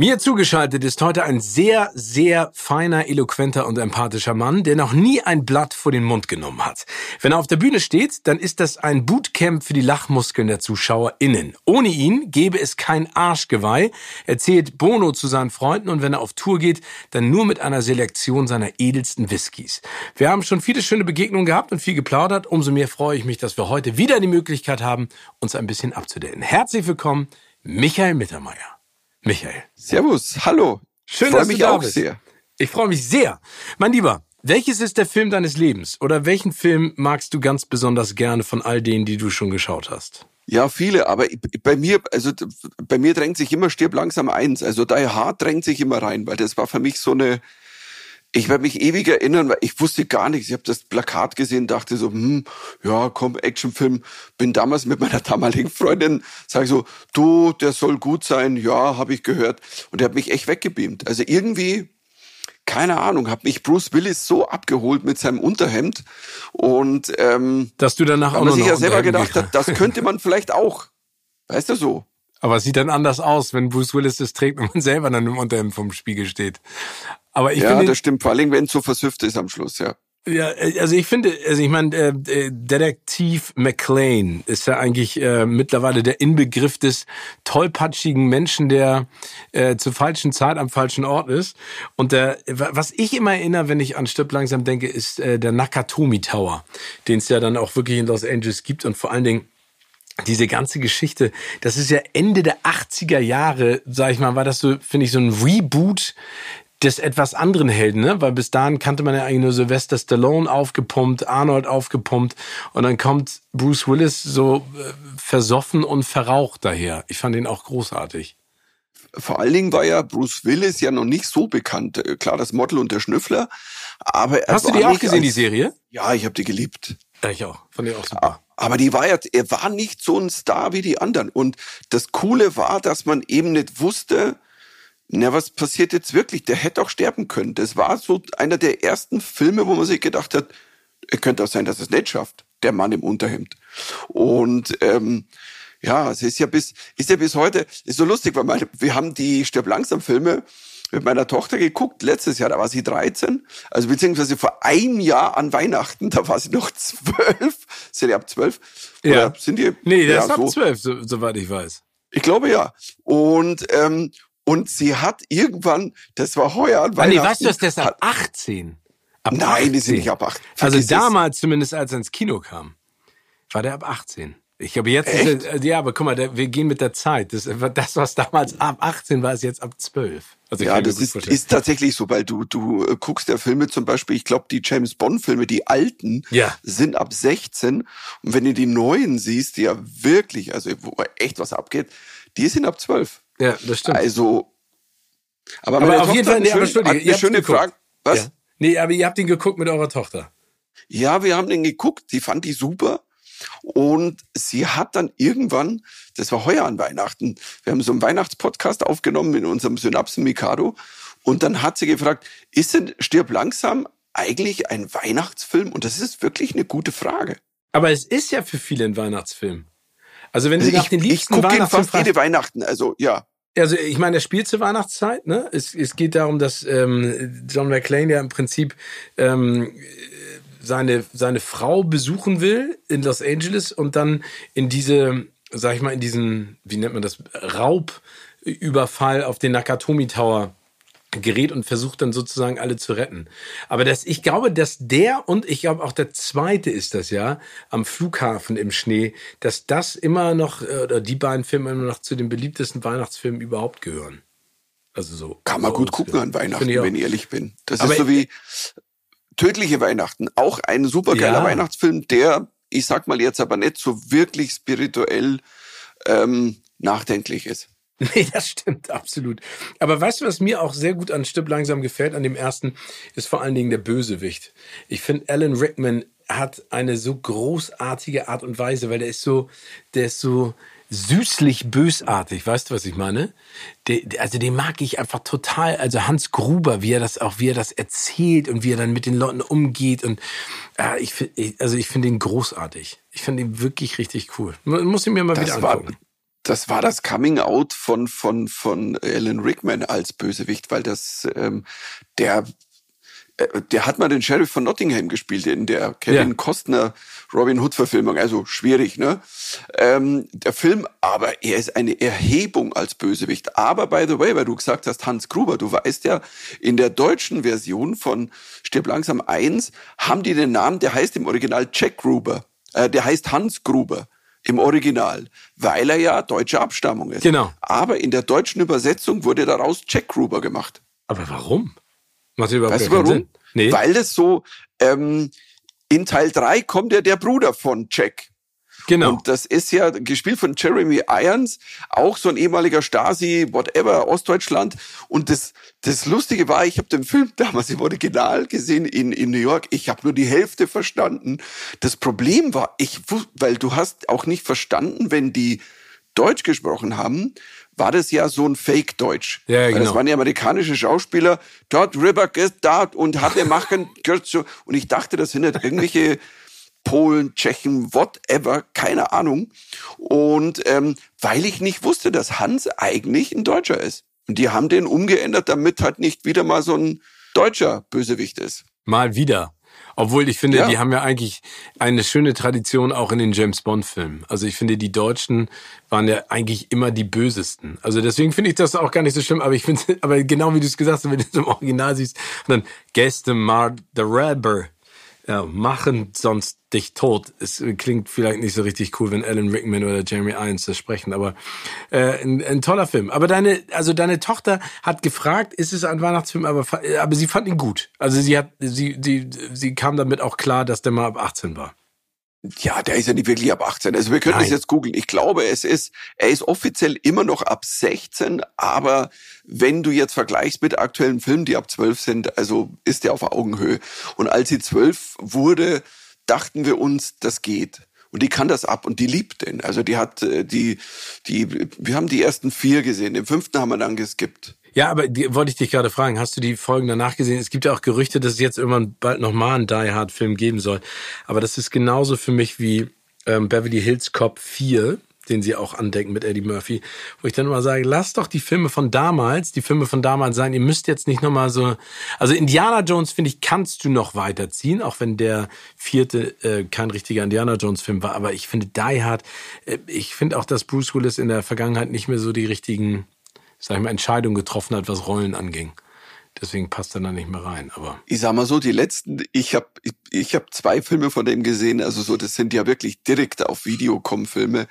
Mir zugeschaltet ist heute ein sehr, sehr feiner, eloquenter und empathischer Mann, der noch nie ein Blatt vor den Mund genommen hat. Wenn er auf der Bühne steht, dann ist das ein Bootcamp für die Lachmuskeln der ZuschauerInnen. Ohne ihn gäbe es kein Arschgeweih, erzählt Bono zu seinen Freunden und wenn er auf Tour geht, dann nur mit einer Selektion seiner edelsten Whiskys. Wir haben schon viele schöne Begegnungen gehabt und viel geplaudert. Umso mehr freue ich mich, dass wir heute wieder die Möglichkeit haben, uns ein bisschen abzudaten. Herzlich willkommen, Michael Mittermeier. Michael. Servus, hallo. Schön, dass mich du da auch bist. sehr. Ich freue mich sehr. Mein Lieber, welches ist der Film deines Lebens? Oder welchen Film magst du ganz besonders gerne von all denen, die du schon geschaut hast? Ja, viele, aber bei mir, also bei mir drängt sich immer Stirb langsam eins. Also Die Hard drängt sich immer rein, weil das war für mich so eine, ich werde mich ewig erinnern, weil ich wusste gar nichts. Ich habe das Plakat gesehen, dachte so, hm, ja, komm, Actionfilm. Bin damals mit meiner damaligen Freundin, sage so, du, der soll gut sein. Ja, habe ich gehört. Und der hat mich echt weggebeamt. Also irgendwie, keine Ahnung, hat mich Bruce Willis so abgeholt mit seinem Unterhemd und ähm, dass du danach auch noch sich ja selber gedacht hat, das könnte man vielleicht auch. Weißt du so? Aber es sieht dann anders aus, wenn Bruce Willis das trägt und man selber dann im Unterhemd vom Spiegel steht. Aber ich ja, finde, das stimmt, vor allem wenn es so versüfft ist am Schluss, ja. Ja, also ich finde, also ich meine, äh, äh, Detektiv McLean ist ja eigentlich äh, mittlerweile der Inbegriff des tollpatschigen Menschen, der äh, zur falschen Zeit am falschen Ort ist. Und der, was ich immer erinnere, wenn ich an Stirb langsam denke, ist äh, der Nakatomi Tower, den es ja dann auch wirklich in Los Angeles gibt und vor allen Dingen diese ganze Geschichte, das ist ja Ende der 80er Jahre, sag ich mal, war das so, finde ich, so ein Reboot des etwas anderen Helden, ne? Weil bis dahin kannte man ja eigentlich nur Sylvester Stallone aufgepumpt, Arnold aufgepumpt und dann kommt Bruce Willis so äh, versoffen und verraucht daher. Ich fand ihn auch großartig. Vor allen Dingen war ja Bruce Willis ja noch nicht so bekannt. Äh, klar, das Model und der Schnüffler, aber er Hast du die auch gesehen, als, die Serie? Ja, ich habe die geliebt. Ja, ich auch. Fand die auch super. Aber die war ja, er war nicht so ein Star wie die anderen. Und das Coole war, dass man eben nicht wusste, na, was passiert jetzt wirklich? Der hätte auch sterben können. Das war so einer der ersten Filme, wo man sich gedacht hat, es könnte auch sein, dass es nicht schafft, der Mann im Unterhemd. Und ähm, ja, es ist ja bis, ist ja bis heute, ist so lustig, weil meine, wir haben die Stirb langsam Filme mit meiner Tochter geguckt, letztes Jahr, da war sie 13, also beziehungsweise vor einem Jahr an Weihnachten, da war sie noch zwölf. Sind die ab zwölf? Ja. sind die? Nee, das ja, ist ab zwölf, so, soweit ich weiß. Ich glaube ja. Und, ähm, und sie hat irgendwann, das war heuer an Weihnachten. Nee, weißt du, das ist ab 18. Ab Nein, 18. die sind nicht ab 18. Also damals zumindest, als er ins Kino kam, war der ab 18. Ich glaube, jetzt Echt? ist er, ja, aber guck mal, der, wir gehen mit der Zeit. Das, das, was damals ab 18 war, ist jetzt ab 12. Also ja, das ist, ist tatsächlich so, weil du, du äh, guckst ja Filme zum Beispiel, ich glaube, die James Bond-Filme, die alten, ja. sind ab 16. Und wenn du die neuen siehst, die ja wirklich, also wo echt was abgeht, die sind ab 12. Ja, das stimmt. Also, aber, aber auf jeden Fall, nee, aber Entschuldige, eine schöne Frage. Was? Ja. Nee, aber ihr habt ihn geguckt mit eurer Tochter. Ja, wir haben den geguckt, die fand ich super. Und sie hat dann irgendwann, das war heuer an Weihnachten, wir haben so einen Weihnachtspodcast aufgenommen in unserem Synapsen Mikado. Und dann hat sie gefragt, ist denn Stirb langsam eigentlich ein Weihnachtsfilm? Und das ist wirklich eine gute Frage. Aber es ist ja für viele ein Weihnachtsfilm. Also wenn Sie also nach den liebsten ich gucke fast jede Weihnachten, also ja. Also ich meine, er spielt zur Weihnachtszeit. Ne? Es, es geht darum, dass ähm, John McClane ja im Prinzip ähm, seine seine Frau besuchen will in Los Angeles und dann in diese, sag ich mal, in diesen, wie nennt man das, Raubüberfall auf den Nakatomi Tower gerät und versucht dann sozusagen alle zu retten. Aber das, ich glaube, dass der und ich glaube auch der zweite ist das ja am Flughafen im Schnee, dass das immer noch äh, oder die beiden Filme immer noch zu den beliebtesten Weihnachtsfilmen überhaupt gehören. Also so kann man gut gucken an Weihnachten, wenn ich ehrlich bin. Das Aber ist so wie Tödliche Weihnachten, auch ein supergeiler ja. Weihnachtsfilm, der, ich sag mal jetzt aber nicht so wirklich spirituell ähm, nachdenklich ist. Nee, das stimmt, absolut. Aber weißt du, was mir auch sehr gut an Stipp langsam gefällt, an dem ersten, ist vor allen Dingen der Bösewicht. Ich finde, Alan Rickman hat eine so großartige Art und Weise, weil der ist so, der ist so süßlich bösartig, weißt du, was ich meine? Der, also den mag ich einfach total, also Hans Gruber, wie er das auch, wie er das erzählt und wie er dann mit den Leuten umgeht und äh, ich also ich finde ihn großartig. Ich finde ihn wirklich richtig cool. Muss ich mir mal das wieder angucken. War, das war das Coming Out von von von Alan Rickman als Bösewicht, weil das ähm, der äh, der hat mal den Sheriff von Nottingham gespielt in der Kevin ja. Costner Robin Hood Verfilmung, also schwierig, ne? Ähm, der Film, aber er ist eine Erhebung als Bösewicht. Aber by the way, weil du gesagt hast Hans Gruber, du weißt ja, in der deutschen Version von Stirb langsam 1 haben die den Namen, der heißt im Original Jack Gruber, äh, der heißt Hans Gruber im Original, weil er ja deutscher Abstammung ist. Genau. Aber in der deutschen Übersetzung wurde daraus Jack Gruber gemacht. Aber warum? Macht überhaupt weißt du warum? Nee. Weil das so, ähm, in Teil 3 kommt ja der Bruder von Jack. Genau. Und das ist ja gespielt von Jeremy Irons, auch so ein ehemaliger Stasi, whatever, Ostdeutschland. Und das, das Lustige war, ich habe den Film damals im Original gesehen in, in New York. Ich habe nur die Hälfte verstanden. Das Problem war, ich, weil du hast auch nicht verstanden, wenn die Deutsch gesprochen haben, war das ja so ein Fake-Deutsch. Ja, genau. Das waren die amerikanischen Schauspieler, dort River ist dort und hatte machen, und ich dachte, das sind nicht irgendwelche Polen, Tschechen, whatever, keine Ahnung. Und ähm, weil ich nicht wusste, dass Hans eigentlich ein Deutscher ist. Und die haben den umgeändert, damit halt nicht wieder mal so ein deutscher Bösewicht ist. Mal wieder. Obwohl ich finde, ja. die haben ja eigentlich eine schöne Tradition auch in den James Bond Filmen. Also ich finde, die Deutschen waren ja eigentlich immer die Bösesten. Also deswegen finde ich das auch gar nicht so schlimm. Aber ich finde, aber genau wie du es gesagt hast, wenn du es im Original siehst, dann Gäste Mar the Rebel ja, machen sonst dich tot. Es klingt vielleicht nicht so richtig cool, wenn Alan Rickman oder Jeremy Irons das sprechen, aber äh, ein, ein toller Film. Aber deine, also deine Tochter hat gefragt, ist es ein Weihnachtsfilm, aber, aber sie fand ihn gut. Also sie hat, sie, sie, sie kam damit auch klar, dass der mal ab 18 war. Ja, der ist ja nicht wirklich ab 18. Also wir können Nein. das jetzt googeln. Ich glaube, es ist, er ist offiziell immer noch ab 16, aber wenn du jetzt vergleichst mit aktuellen Filmen, die ab 12 sind, also ist der auf Augenhöhe. Und als sie 12 wurde, dachten wir uns, das geht. Und die kann das ab und die liebt den. Also die hat äh, die, die, wir haben die ersten vier gesehen. Den fünften haben wir dann geskippt. Ja, aber die, wollte ich dich gerade fragen, hast du die Folgen danach gesehen? Es gibt ja auch Gerüchte, dass es jetzt irgendwann bald nochmal einen Die Hard Film geben soll. Aber das ist genauso für mich wie ähm, Beverly Hills Cop 4, den sie auch andecken mit Eddie Murphy, wo ich dann immer sage, lasst doch die Filme von damals, die Filme von damals sein, ihr müsst jetzt nicht nochmal so, also Indiana Jones, finde ich, kannst du noch weiterziehen, auch wenn der vierte äh, kein richtiger Indiana Jones Film war, aber ich finde Die Hard, äh, ich finde auch, dass Bruce Willis in der Vergangenheit nicht mehr so die richtigen sag ich mal, Entscheidungen getroffen hat, was Rollen anging. Deswegen passt er da nicht mehr rein. Aber ich sag mal so, die letzten, ich habe ich, ich hab zwei Filme von dem gesehen. Also so, das sind ja wirklich direkt auf Video kommen Filme.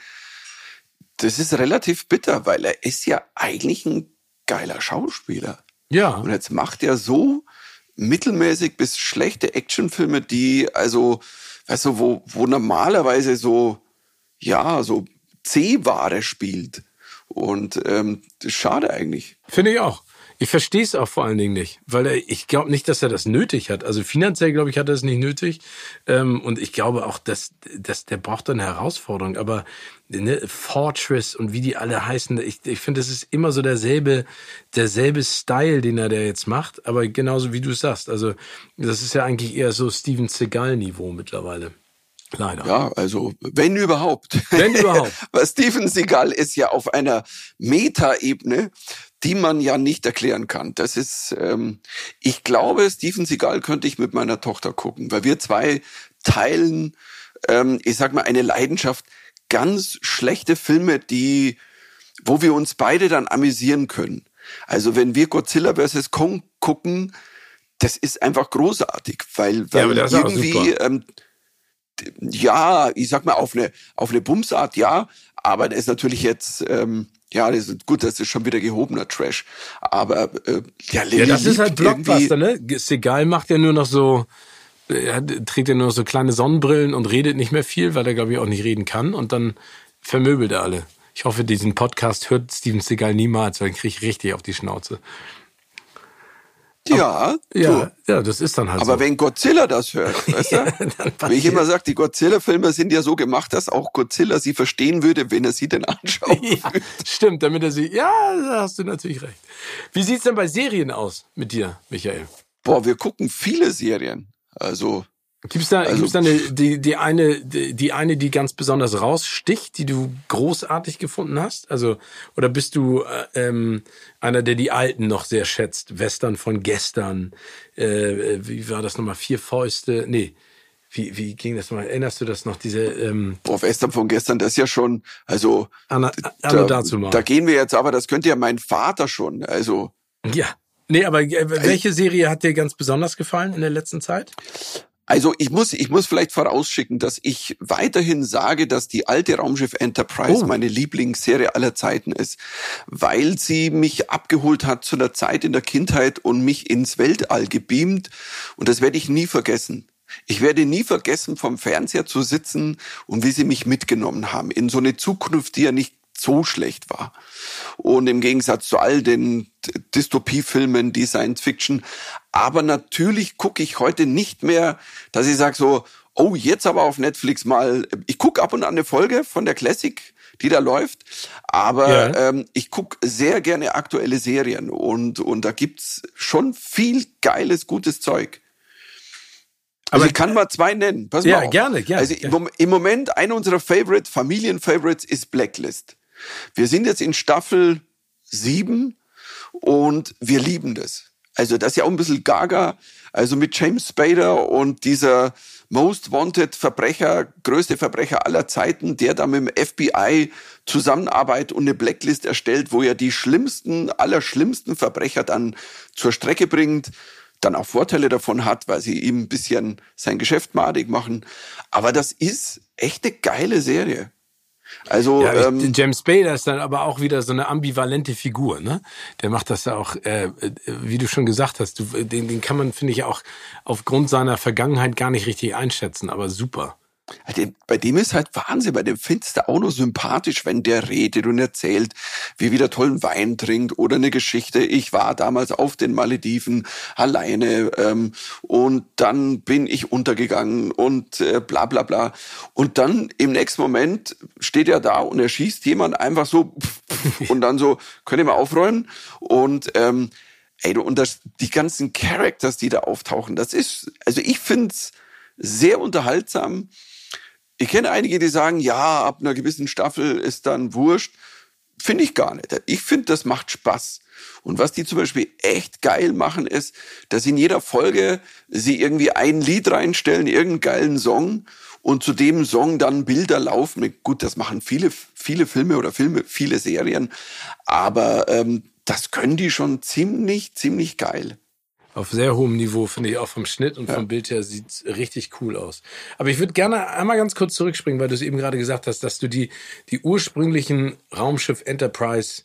Das ist relativ bitter, weil er ist ja eigentlich ein geiler Schauspieler. Ja. Und jetzt macht er so mittelmäßig bis schlechte Actionfilme, die also, weißt du, wo, wo normalerweise so, ja, so C-Ware spielt. Und ähm, das schade eigentlich. Finde ich auch. Ich verstehe es auch vor allen Dingen nicht, weil er, ich glaube nicht, dass er das nötig hat. Also finanziell, glaube ich, hat er es nicht nötig. Ähm, und ich glaube auch, dass, dass der braucht eine Herausforderung. Aber ne, Fortress und wie die alle heißen, ich, ich finde, es ist immer so derselbe, derselbe Style, den er da jetzt macht. Aber genauso wie du sagst. Also das ist ja eigentlich eher so Steven Seagal-Niveau mittlerweile. Leider. Ja, also wenn überhaupt. Wenn überhaupt. Weil Steven Seagal ist ja auf einer Metaebene, die man ja nicht erklären kann. Das ist, ähm, ich glaube, Steven Seagal könnte ich mit meiner Tochter gucken, weil wir zwei teilen, ähm, ich sag mal, eine Leidenschaft, ganz schlechte Filme, die, wo wir uns beide dann amüsieren können. Also wenn wir Godzilla vs. Kong gucken, das ist einfach großartig, weil, weil ja, irgendwie, ähm, ja, ich sag mal, auf eine, auf eine Bumsart, ja, aber das ist natürlich jetzt, ähm, ja, das ist gut, das ist schon wieder gehobener Trash. Aber äh, ja, ja, das ist halt Blockbuster, ne? Segal macht ja nur noch so, er trägt ja nur noch so kleine Sonnenbrillen und redet nicht mehr viel, weil er, glaube ich, auch nicht reden kann. Und dann vermöbelt er alle. Ich hoffe, diesen Podcast hört Steven Seagal niemals, weil dann kriege ich richtig auf die Schnauze. Ja, ja, ja, das ist dann halt Aber so. wenn Godzilla das hört, weißt du? Wie ich immer sage, die Godzilla-Filme sind ja so gemacht, dass auch Godzilla sie verstehen würde, wenn er sie denn anschaut. Ja, stimmt, damit er sie, ja, da hast du natürlich recht. Wie sieht's denn bei Serien aus mit dir, Michael? Boah, wir gucken viele Serien. Also Gibt's da, also, gibt's da eine, die, die eine, die, die eine, die ganz besonders raussticht, die du großartig gefunden hast? Also, oder bist du äh, ähm, einer, der die alten noch sehr schätzt? Western von gestern, äh, wie war das nochmal? Vier Fäuste? Nee. Wie, wie ging das nochmal? Erinnerst du das noch? Diese ähm Boah, Western von gestern, das ist ja schon, also Anna, Anna da, dazu mal. da gehen wir jetzt, aber das könnte ja mein Vater schon, also. Ja. Nee, aber äh, welche Serie hat dir ganz besonders gefallen in der letzten Zeit? Also ich muss, ich muss vielleicht vorausschicken, dass ich weiterhin sage, dass die alte Raumschiff Enterprise oh. meine Lieblingsserie aller Zeiten ist, weil sie mich abgeholt hat zu einer Zeit in der Kindheit und mich ins Weltall gebeamt. Und das werde ich nie vergessen. Ich werde nie vergessen, vom Fernseher zu sitzen und wie sie mich mitgenommen haben in so eine Zukunft, die ja nicht so schlecht war. Und im Gegensatz zu all den Dystopiefilmen, die Science Fiction. Aber natürlich gucke ich heute nicht mehr, dass ich sage so, oh, jetzt aber auf Netflix mal. Ich gucke ab und an eine Folge von der Classic, die da läuft. Aber ja. ähm, ich gucke sehr gerne aktuelle Serien und, und da gibt's schon viel geiles, gutes Zeug. Also Aber ich kann mal zwei nennen. Pass ja, mal auf. gerne, gerne. Also im Moment einer unserer Favorite, Familien-Favorites ist Blacklist. Wir sind jetzt in Staffel sieben und wir lieben das. Also das ist ja auch ein bisschen gaga. Also mit James Spader und dieser Most Wanted Verbrecher, größte Verbrecher aller Zeiten, der da mit dem FBI zusammenarbeitet und eine Blacklist erstellt, wo er die schlimmsten, allerschlimmsten Verbrecher dann zur Strecke bringt, dann auch Vorteile davon hat, weil sie ihm ein bisschen sein Geschäft madig machen. Aber das ist echt eine geile Serie. Also ja, ähm, James Spader ist dann aber auch wieder so eine ambivalente Figur, ne? Der macht das ja auch, äh, wie du schon gesagt hast, du, den, den kann man finde ich auch aufgrund seiner Vergangenheit gar nicht richtig einschätzen, aber super. Bei dem ist halt Wahnsinn, bei dem findest du auch nur sympathisch, wenn der redet und erzählt, wie wieder tollen Wein trinkt oder eine Geschichte. Ich war damals auf den Malediven alleine ähm, und dann bin ich untergegangen und äh, bla bla bla. Und dann im nächsten Moment steht er da und er schießt jemand einfach so und dann so, könnt ihr mal aufräumen? Und ähm, ey, und das, die ganzen Characters, die da auftauchen, das ist, also ich find's sehr unterhaltsam ich kenne einige, die sagen, ja, ab einer gewissen Staffel ist dann wurscht. Finde ich gar nicht. Ich finde, das macht Spaß. Und was die zum Beispiel echt geil machen, ist, dass in jeder Folge sie irgendwie ein Lied reinstellen, irgendeinen geilen Song und zu dem Song dann Bilder laufen. Gut, das machen viele, viele Filme oder Filme, viele Serien, aber ähm, das können die schon ziemlich, ziemlich geil auf sehr hohem Niveau, finde ich auch vom Schnitt und ja. vom Bild her sieht richtig cool aus. Aber ich würde gerne einmal ganz kurz zurückspringen, weil du es eben gerade gesagt hast, dass du die, die ursprünglichen Raumschiff Enterprise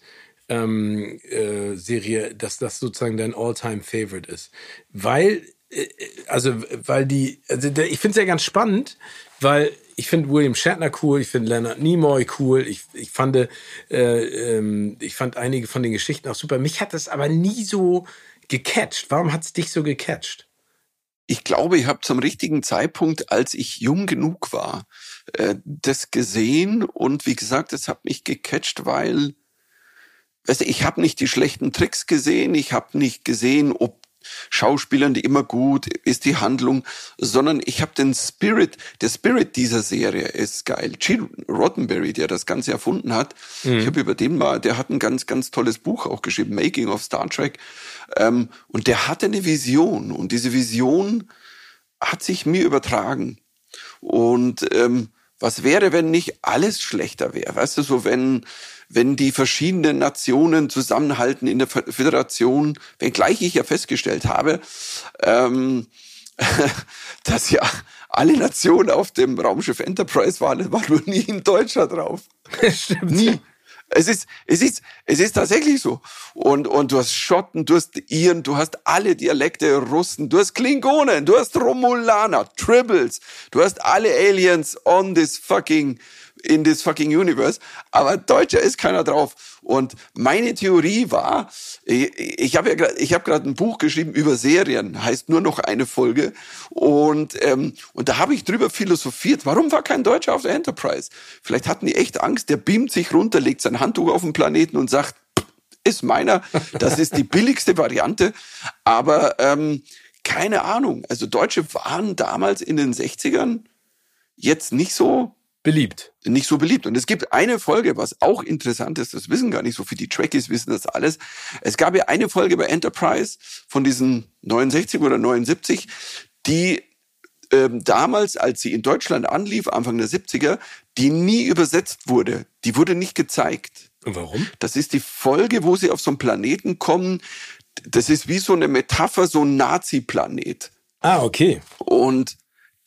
ähm, äh, Serie, dass das sozusagen dein All-Time Favorite ist. Weil, äh, also, weil die, also ich finde es ja ganz spannend, weil ich finde William Shatner cool, ich finde Leonard Nimoy cool, ich, ich fand, äh, ähm, ich fand einige von den Geschichten auch super. Mich hat das aber nie so gecatcht? Warum hat es dich so gecatcht? Ich glaube, ich habe zum richtigen Zeitpunkt, als ich jung genug war, äh, das gesehen und wie gesagt, es hat mich gecatcht, weil weißt du, ich habe nicht die schlechten Tricks gesehen, ich habe nicht gesehen, ob Schauspielern die immer gut, ist die Handlung, sondern ich habe den Spirit, der Spirit dieser Serie ist geil. Gene Roddenberry, der das Ganze erfunden hat, mhm. ich habe über den mal, der hat ein ganz, ganz tolles Buch auch geschrieben, Making of Star Trek, ähm, und der hatte eine Vision und diese Vision hat sich mir übertragen. Und ähm, was wäre, wenn nicht alles schlechter wäre? Weißt du, so wenn, wenn die verschiedenen Nationen zusammenhalten in der Föderation, wenngleich ich ja festgestellt habe, ähm, dass ja alle Nationen auf dem Raumschiff Enterprise waren, war nur nie ein Deutscher drauf. Stimmt. Nie. Es ist, es ist, es ist tatsächlich so. Und, und du hast Schotten, du hast Iren, du hast alle Dialekte Russen, du hast Klingonen, du hast Romulaner, Tribbles, du hast alle Aliens on this fucking in this fucking universe. Aber Deutscher ist keiner drauf. Und meine Theorie war, ich, habe ja grad, ich habe gerade ein Buch geschrieben über Serien, heißt nur noch eine Folge. Und ähm, und da habe ich drüber philosophiert. Warum war kein Deutscher auf der Enterprise? Vielleicht hatten die echt Angst. Der beamt sich runter, legt sein Handtuch auf den Planeten und sagt, ist meiner. Das ist die billigste Variante. Aber ähm, keine Ahnung. Also Deutsche waren damals in den 60ern jetzt nicht so beliebt. Nicht so beliebt. Und es gibt eine Folge, was auch interessant ist, das wissen gar nicht so viele, die Trekkies wissen das alles. Es gab ja eine Folge bei Enterprise von diesen 69 oder 79, die ähm, damals, als sie in Deutschland anlief, Anfang der 70er, die nie übersetzt wurde. Die wurde nicht gezeigt. Und warum? Das ist die Folge, wo sie auf so einen Planeten kommen. Das ist wie so eine Metapher, so ein Nazi-Planet. Ah, okay. Und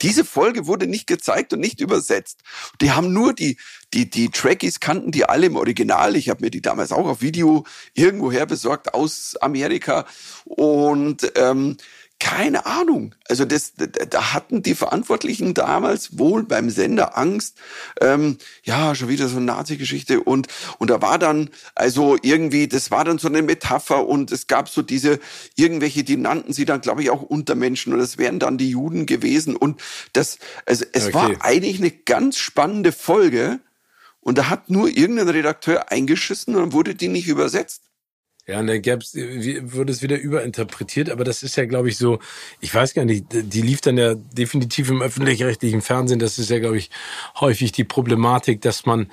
diese Folge wurde nicht gezeigt und nicht übersetzt. Die haben nur die, die, die Trekkies kannten die alle im Original. Ich habe mir die damals auch auf Video irgendwoher besorgt aus Amerika. Und ähm, keine Ahnung. Also das, da hatten die Verantwortlichen damals wohl beim Sender Angst. Ähm, ja, schon wieder so eine Nazi-Geschichte und und da war dann also irgendwie, das war dann so eine Metapher und es gab so diese irgendwelche, die nannten sie dann, glaube ich, auch Untermenschen und das wären dann die Juden gewesen und das, also es okay. war eigentlich eine ganz spannende Folge und da hat nur irgendein Redakteur eingeschissen und dann wurde die nicht übersetzt. Ja, und dann gäb's, wurde es wieder überinterpretiert, aber das ist ja, glaube ich, so, ich weiß gar nicht, die lief dann ja definitiv im öffentlich-rechtlichen Fernsehen. Das ist ja, glaube ich, häufig die Problematik, dass man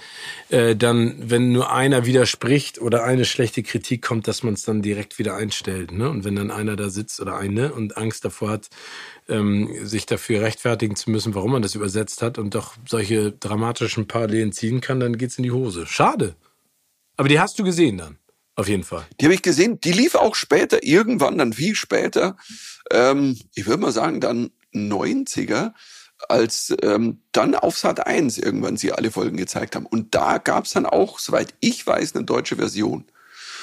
äh, dann, wenn nur einer widerspricht oder eine schlechte Kritik kommt, dass man es dann direkt wieder einstellt. Ne? Und wenn dann einer da sitzt oder eine und Angst davor hat, ähm, sich dafür rechtfertigen zu müssen, warum man das übersetzt hat und doch solche dramatischen Parallelen ziehen kann, dann geht's in die Hose. Schade. Aber die hast du gesehen dann. Auf jeden Fall. Die habe ich gesehen. Die lief auch später, irgendwann dann viel später. Ähm, ich würde mal sagen, dann 90er, als ähm, dann auf Sat 1 irgendwann sie alle Folgen gezeigt haben. Und da gab es dann auch, soweit ich weiß, eine deutsche Version.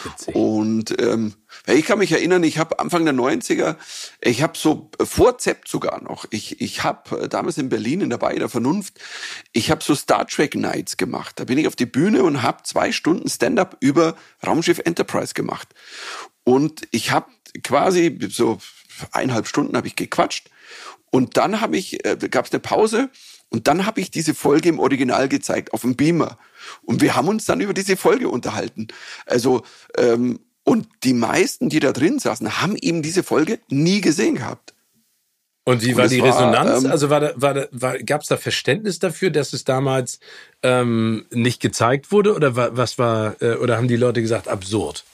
Witzig. Und ähm, ich kann mich erinnern, ich habe Anfang der 90er, ich habe so vor Zept sogar noch, ich, ich habe äh, damals in Berlin in der Bay der Vernunft, ich habe so Star Trek Nights gemacht. Da bin ich auf die Bühne und habe zwei Stunden Stand-up über Raumschiff Enterprise gemacht. Und ich habe quasi so eineinhalb Stunden habe ich gequatscht und dann habe ich, äh, gab es eine Pause und dann habe ich diese Folge im Original gezeigt, auf dem Beamer. Und wir haben uns dann über diese Folge unterhalten. Also, ähm, und die meisten, die da drin saßen, haben eben diese Folge nie gesehen gehabt. Und wie und war die war, Resonanz? Ähm, also war da, war da, war, gab es da Verständnis dafür, dass es damals ähm, nicht gezeigt wurde? Oder was war, äh, oder haben die Leute gesagt, absurd?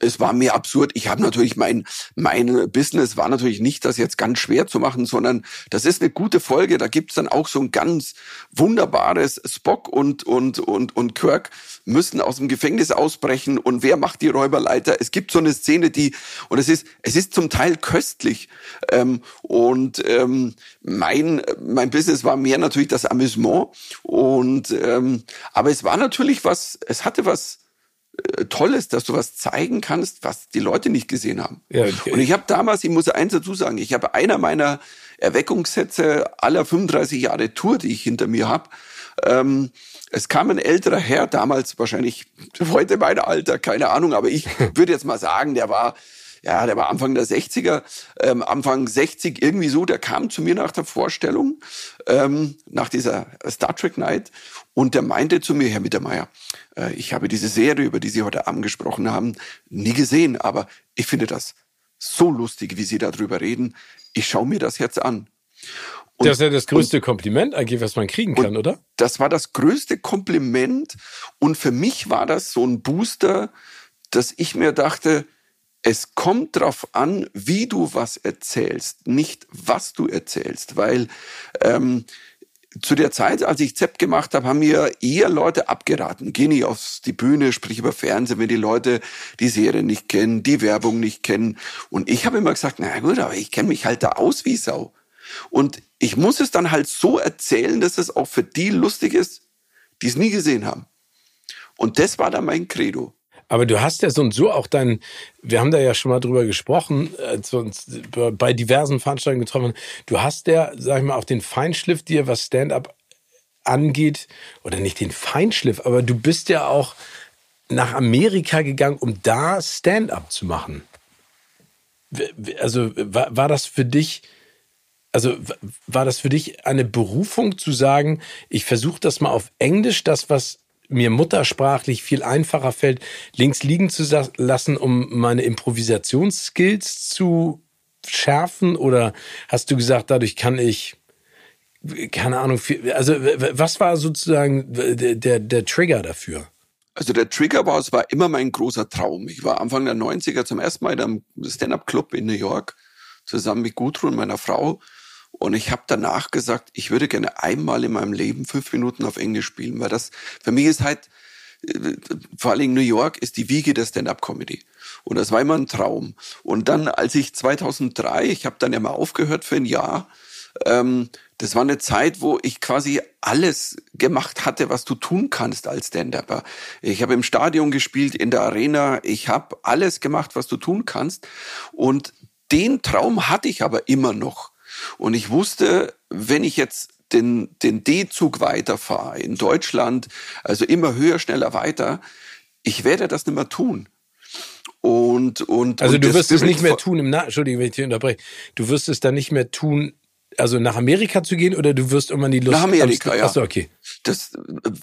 Es war mehr absurd. Ich habe natürlich mein mein Business war natürlich nicht, das jetzt ganz schwer zu machen, sondern das ist eine gute Folge. Da gibt's dann auch so ein ganz wunderbares Spock und und und und Kirk müssen aus dem Gefängnis ausbrechen und wer macht die Räuberleiter? Es gibt so eine Szene, die und es ist es ist zum Teil köstlich ähm, und ähm, mein mein Business war mehr natürlich das Amüsement und ähm, aber es war natürlich was. Es hatte was Tolles, dass du was zeigen kannst, was die Leute nicht gesehen haben. Ja, okay. Und ich habe damals, ich muss eins dazu sagen, ich habe einer meiner Erweckungssätze aller 35 Jahre Tour, die ich hinter mir habe. Ähm, es kam ein älterer Herr, damals wahrscheinlich heute mein Alter, keine Ahnung, aber ich würde jetzt mal sagen, der war ja, der war Anfang der 60er, ähm, Anfang 60 irgendwie so, der kam zu mir nach der Vorstellung, ähm, nach dieser Star Trek Night und der meinte zu mir, Herr Mittermeier, äh, ich habe diese Serie, über die Sie heute Abend gesprochen haben, nie gesehen, aber ich finde das so lustig, wie Sie darüber reden. Ich schaue mir das jetzt an. Und, das ist ja das größte und, Kompliment eigentlich, was man kriegen kann, oder? Das war das größte Kompliment und für mich war das so ein Booster, dass ich mir dachte, es kommt darauf an, wie du was erzählst, nicht was du erzählst, weil ähm, zu der Zeit, als ich ZEP gemacht habe, haben mir eher Leute abgeraten. Geh nicht auf die Bühne, sprich über Fernsehen, wenn die Leute die Serie nicht kennen, die Werbung nicht kennen. Und ich habe immer gesagt, na gut, aber ich kenne mich halt da aus wie Sau. Und ich muss es dann halt so erzählen, dass es auch für die lustig ist, die es nie gesehen haben. Und das war dann mein Credo. Aber du hast ja so und so auch dein, wir haben da ja schon mal drüber gesprochen, als wir uns bei diversen Veranstaltungen getroffen. Du hast ja, sag ich mal, auch den Feinschliff dir, was Stand-up angeht, oder nicht den Feinschliff, aber du bist ja auch nach Amerika gegangen, um da Stand-up zu machen. Also war, war das für dich, also war das für dich eine Berufung zu sagen, ich versuche das mal auf Englisch, das, was mir muttersprachlich viel einfacher fällt, links liegen zu lassen, um meine Improvisationsskills zu schärfen? Oder hast du gesagt, dadurch kann ich, keine Ahnung, also was war sozusagen der, der, der Trigger dafür? Also der Trigger war, es war immer mein großer Traum. Ich war Anfang der 90er zum ersten Mal in einem Stand-Up-Club in New York, zusammen mit Gudrun, meiner Frau. Und ich habe danach gesagt, ich würde gerne einmal in meinem Leben fünf Minuten auf Englisch spielen, weil das für mich ist halt, äh, vor allem New York ist die Wiege der Stand-up-Comedy. Und das war immer ein Traum. Und dann, als ich 2003, ich habe dann ja mal aufgehört für ein Jahr, ähm, das war eine Zeit, wo ich quasi alles gemacht hatte, was du tun kannst als Stand-Upper. Ich habe im Stadion gespielt, in der Arena, ich habe alles gemacht, was du tun kannst. Und den Traum hatte ich aber immer noch. Und ich wusste, wenn ich jetzt den, den D-Zug weiterfahre in Deutschland, also immer höher, schneller, weiter, ich werde das nicht mehr tun. Und, und, also und du wirst es nicht mehr tun im Na Entschuldigung, wenn ich dich unterbreche. Du wirst es dann nicht mehr tun also nach Amerika zu gehen oder du wirst irgendwann die Lust Nach Amerika, ja. Achso, okay. Das,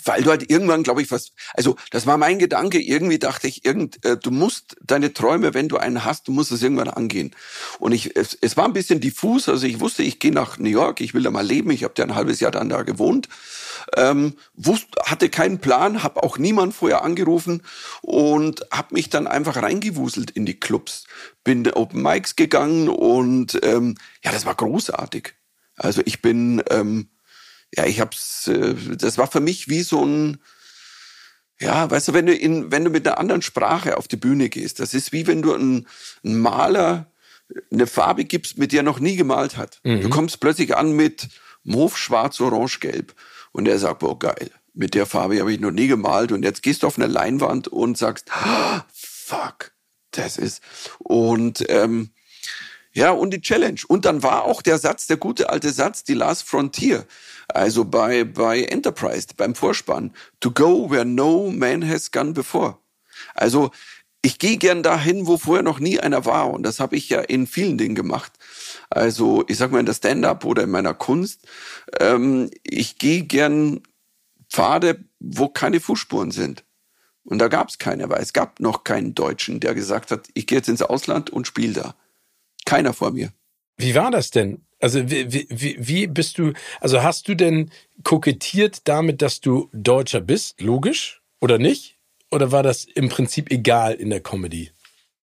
weil du halt irgendwann, glaube ich, was, also das war mein Gedanke, irgendwie dachte ich, irgend, äh, du musst deine Träume, wenn du einen hast, du musst es irgendwann angehen. Und ich, es, es war ein bisschen diffus, also ich wusste, ich gehe nach New York, ich will da mal leben, ich habe ja ein halbes Jahr dann da gewohnt, ähm, wusste, hatte keinen Plan, habe auch niemand vorher angerufen und habe mich dann einfach reingewuselt in die Clubs, bin Open Mics gegangen und ähm, ja, das war großartig. Also ich bin, ähm, ja, ich hab's, äh, das war für mich wie so ein, ja, weißt du, wenn du in, wenn du mit einer anderen Sprache auf die Bühne gehst, das ist wie wenn du einen, einen Maler eine Farbe gibst, mit der er noch nie gemalt hat. Mhm. Du kommst plötzlich an mit Mauve, Schwarz, Orange, Gelb. Und er sagt, boah, geil, mit der Farbe habe ich noch nie gemalt. Und jetzt gehst du auf eine Leinwand und sagst, ah, fuck, das ist. Und ähm, ja, und die Challenge. Und dann war auch der Satz, der gute alte Satz, die Last Frontier. Also bei, bei Enterprise, beim Vorspann. To go where no man has gone before. Also ich gehe gern dahin, wo vorher noch nie einer war. Und das habe ich ja in vielen Dingen gemacht. Also ich sag mal in der Stand-up oder in meiner Kunst. Ähm, ich gehe gern Pfade, wo keine Fußspuren sind. Und da gab es keine, weil es gab noch keinen Deutschen, der gesagt hat, ich gehe jetzt ins Ausland und spiele da. Keiner vor mir. Wie war das denn? Also wie, wie, wie bist du, also hast du denn kokettiert damit, dass du Deutscher bist, logisch, oder nicht? Oder war das im Prinzip egal in der Comedy?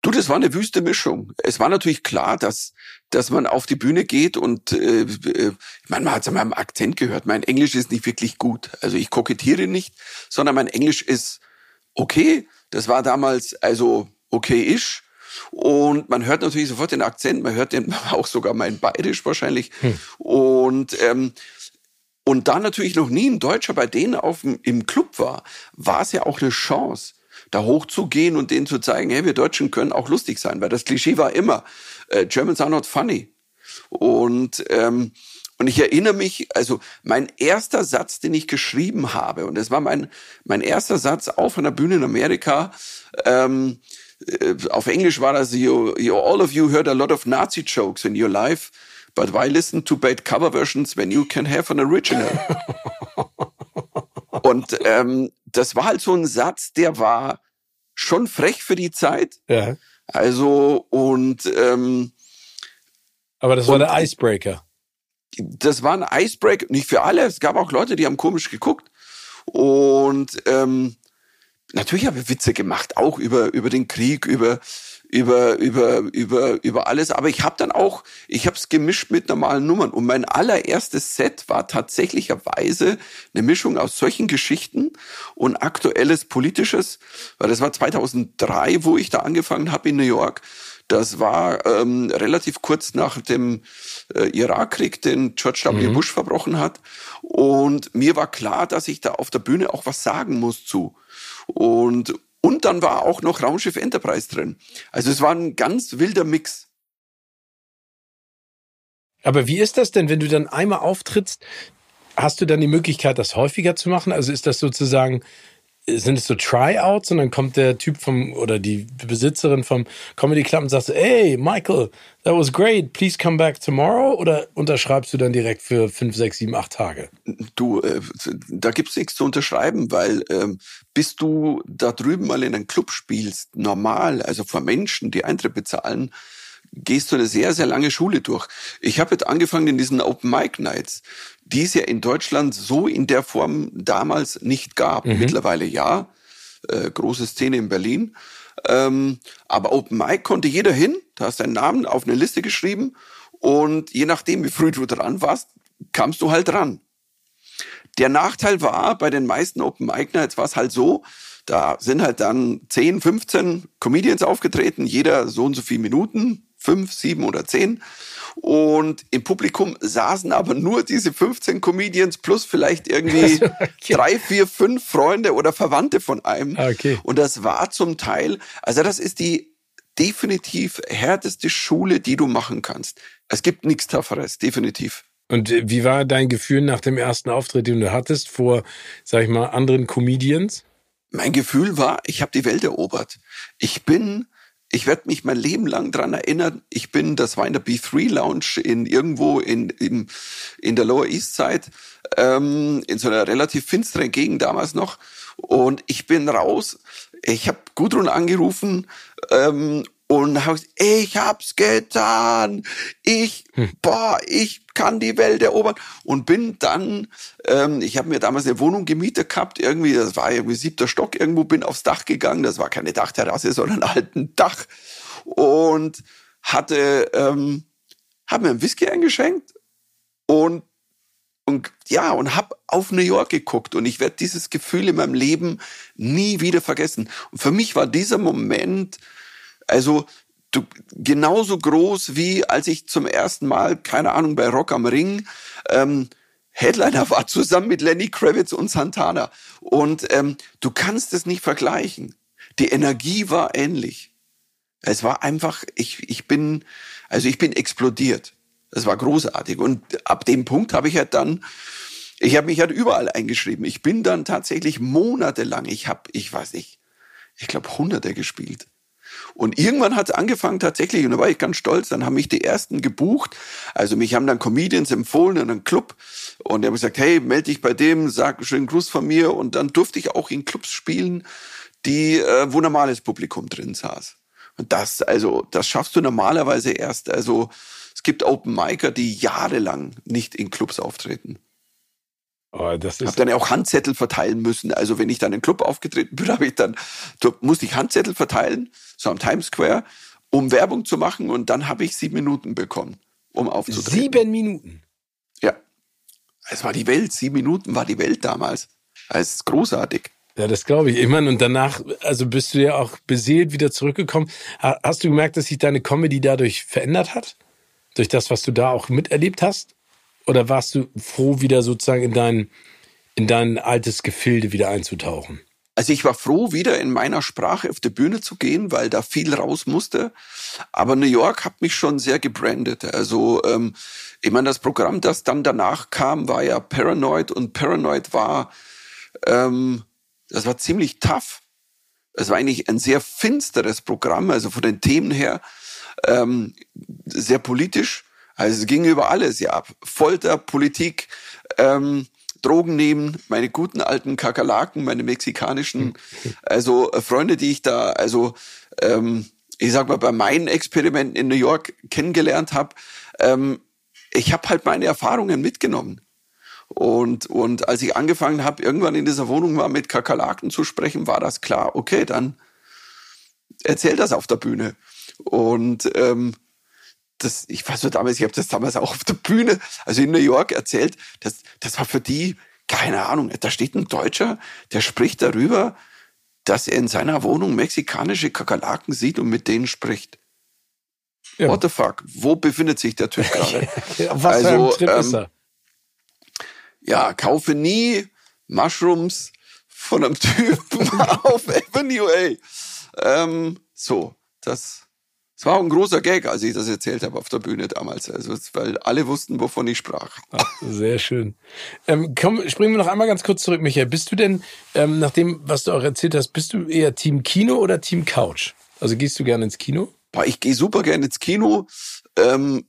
Du, das war eine wüste Mischung. Es war natürlich klar, dass, dass man auf die Bühne geht und äh, äh ich meine, man hat es an meinem Akzent gehört. Mein Englisch ist nicht wirklich gut. Also ich kokettiere nicht, sondern mein Englisch ist okay. Das war damals also okay-ish. Und man hört natürlich sofort den Akzent, man hört den auch sogar mein Bayerisch wahrscheinlich. Hm. Und ähm, und da natürlich noch nie ein Deutscher bei denen auf im Club war, war es ja auch eine Chance, da hochzugehen und denen zu zeigen, hey, wir Deutschen können auch lustig sein, weil das Klischee war immer, äh, Germans are not funny. Und ähm, und ich erinnere mich, also mein erster Satz, den ich geschrieben habe, und das war mein mein erster Satz auf einer Bühne in Amerika. Ähm, äh, auf Englisch war das, you, you, all of you heard a lot of Nazi jokes in your life, but why listen to bad cover versions when you can have an original? Und ähm, das war halt so ein Satz, der war schon frech für die Zeit. Ja. Also und ähm, aber das war der Icebreaker. Das war ein Icebreaker, nicht für alle. Es gab auch Leute, die haben komisch geguckt. Und ähm, natürlich habe ich Witze gemacht, auch über, über den Krieg, über, über über über über alles. Aber ich habe dann auch, ich habe es gemischt mit normalen Nummern. Und mein allererstes Set war tatsächlicherweise eine Mischung aus solchen Geschichten und aktuelles politisches, weil das war 2003, wo ich da angefangen habe in New York. Das war ähm, relativ kurz nach dem äh, Irakkrieg, den George W. Mhm. Bush verbrochen hat. Und mir war klar, dass ich da auf der Bühne auch was sagen muss zu. Und, und dann war auch noch Raumschiff Enterprise drin. Also es war ein ganz wilder Mix. Aber wie ist das denn, wenn du dann einmal auftrittst? Hast du dann die Möglichkeit, das häufiger zu machen? Also ist das sozusagen sind es so Tryouts und dann kommt der Typ vom oder die Besitzerin vom Comedy Club und sagt, hey Michael, that was great, please come back tomorrow oder unterschreibst du dann direkt für fünf, sechs, sieben, acht Tage? Du, äh, da gibt's nichts zu unterschreiben, weil ähm, bis du da drüben mal in einem Club spielst, normal, also vor Menschen, die Eintritt bezahlen, gehst du eine sehr, sehr lange Schule durch. Ich habe jetzt angefangen in diesen Open Mic Nights, die es ja in Deutschland so in der Form damals nicht gab. Mhm. Mittlerweile ja. Äh, große Szene in Berlin. Ähm, aber Open Mic konnte jeder hin. Da hast deinen Namen auf eine Liste geschrieben und je nachdem, wie früh du dran warst, kamst du halt dran. Der Nachteil war, bei den meisten Open Mic Nights war es halt so, da sind halt dann 10, 15 Comedians aufgetreten, jeder so und so viele Minuten, fünf, sieben oder zehn. Und im Publikum saßen aber nur diese 15 Comedians plus vielleicht irgendwie okay. drei, vier, fünf Freunde oder Verwandte von einem. Ah, okay. Und das war zum Teil, also das ist die definitiv härteste Schule, die du machen kannst. Es gibt nichts Tafferes, definitiv. Und äh, wie war dein Gefühl nach dem ersten Auftritt, den du hattest vor, sag ich mal, anderen Comedians? Mein Gefühl war, ich habe die Welt erobert. Ich bin ich werde mich mein Leben lang dran erinnern. Ich bin, das war in der B3 Lounge in irgendwo in, in, in der Lower East Side, ähm, in so einer relativ finsteren Gegend damals noch. Und ich bin raus. Ich habe Gudrun angerufen ähm, und habe gesagt, ich hab's getan. Ich, hm. boah, ich kann die Welt erobern. Und bin dann, ähm, ich habe mir damals eine Wohnung gemietet gehabt, irgendwie, das war irgendwie siebter Stock, irgendwo bin aufs Dach gegangen. Das war keine Dachterrasse, sondern halt ein Dach. Und hatte, ähm, hab mir ein Whisky eingeschenkt und und ja, und hab auf New York geguckt und ich werde dieses Gefühl in meinem Leben nie wieder vergessen. Und für mich war dieser Moment also du, genauso groß wie als ich zum ersten Mal, keine Ahnung, bei Rock am Ring ähm, Headliner war, zusammen mit Lenny Kravitz und Santana. Und ähm, du kannst es nicht vergleichen. Die Energie war ähnlich. Es war einfach, ich, ich bin, also ich bin explodiert. Das war großartig. Und ab dem Punkt habe ich halt dann, ich habe mich halt überall eingeschrieben. Ich bin dann tatsächlich monatelang, ich habe, ich weiß nicht, ich glaube Hunderte gespielt. Und irgendwann hat es angefangen tatsächlich, und da war ich ganz stolz, dann haben mich die ersten gebucht. Also mich haben dann Comedians empfohlen in einem Club und die haben gesagt, hey, melde dich bei dem, sag einen schönen Gruß von mir. Und dann durfte ich auch in Clubs spielen, die, äh, wo normales Publikum drin saß. Und das, also, das schaffst du normalerweise erst. Also, es gibt Open Micer, die jahrelang nicht in Clubs auftreten. Das ist habe dann auch Handzettel verteilen müssen. Also wenn ich dann in den Club aufgetreten bin, habe ich dann musste ich Handzettel verteilen, so am Times Square, um Werbung zu machen. Und dann habe ich sieben Minuten bekommen, um aufzutreten. Sieben Minuten. Ja, es war die Welt. Sieben Minuten war die Welt damals. Es ist großartig. Ja, das glaube ich. Ich meine, und danach, also bist du ja auch beseelt wieder zurückgekommen. Hast du gemerkt, dass sich deine Comedy dadurch verändert hat? Durch das, was du da auch miterlebt hast? Oder warst du froh, wieder sozusagen in dein, in dein altes Gefilde wieder einzutauchen? Also ich war froh, wieder in meiner Sprache auf die Bühne zu gehen, weil da viel raus musste. Aber New York hat mich schon sehr gebrandet. Also ähm, ich meine, das Programm, das dann danach kam, war ja Paranoid und Paranoid war, ähm, das war ziemlich tough. Es war eigentlich ein sehr finsteres Programm, also von den Themen her ähm, sehr politisch. Also es ging über alles, ja. Folter, Politik, ähm, Drogen nehmen, meine guten alten Kakerlaken, meine mexikanischen, also äh, Freunde, die ich da, also ähm, ich sag mal, bei meinen Experimenten in New York kennengelernt habe, ähm, ich habe halt meine Erfahrungen mitgenommen. Und, und als ich angefangen habe, irgendwann in dieser Wohnung mal mit Kakerlaken zu sprechen, war das klar, okay, dann erzähl das auf der Bühne. Und ähm, das, ich weiß so damals, ich habe das damals auch auf der Bühne, also in New York erzählt, das, das war für die, keine Ahnung, da steht ein Deutscher, der spricht darüber, dass er in seiner Wohnung mexikanische Kakerlaken sieht und mit denen spricht. Ja. What the fuck? Wo befindet sich der Typ gerade? Was also, für ein also, Trip ähm, ist er? Ja, kaufe nie Mushrooms von einem Typen auf Avenue A. Ähm, so, das es war auch ein großer Gag, als ich das erzählt habe auf der Bühne damals. Also, weil alle wussten, wovon ich sprach. Ach, sehr schön. Ähm, komm, springen wir noch einmal ganz kurz zurück, Michael. Bist du denn, ähm, nach dem, was du auch erzählt hast, bist du eher Team Kino oder Team Couch? Also gehst du gerne ins Kino? Boah, ich gehe super gerne ins Kino. Ähm,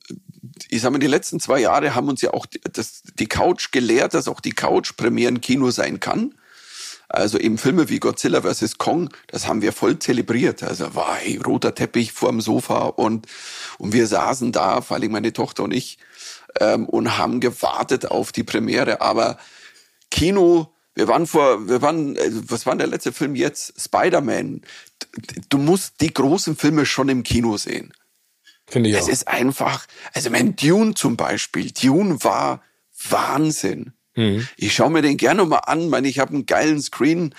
ich sag mal, die letzten zwei Jahre haben uns ja auch das, die Couch gelehrt, dass auch die Couch Premieren Kino sein kann. Also eben Filme wie Godzilla vs. Kong, das haben wir voll zelebriert. Also war hey, roter Teppich vorm Sofa und, und wir saßen da, vor allem meine Tochter und ich, ähm, und haben gewartet auf die Premiere. Aber Kino, wir waren vor, wir waren, also was war der letzte Film jetzt? Spider-Man. Du musst die großen Filme schon im Kino sehen. Finde ich auch. Es ist einfach, also mein Dune zum Beispiel, Dune war Wahnsinn. Mhm. Ich schaue mir den gerne mal an. Ich, meine, ich habe einen geilen Screen.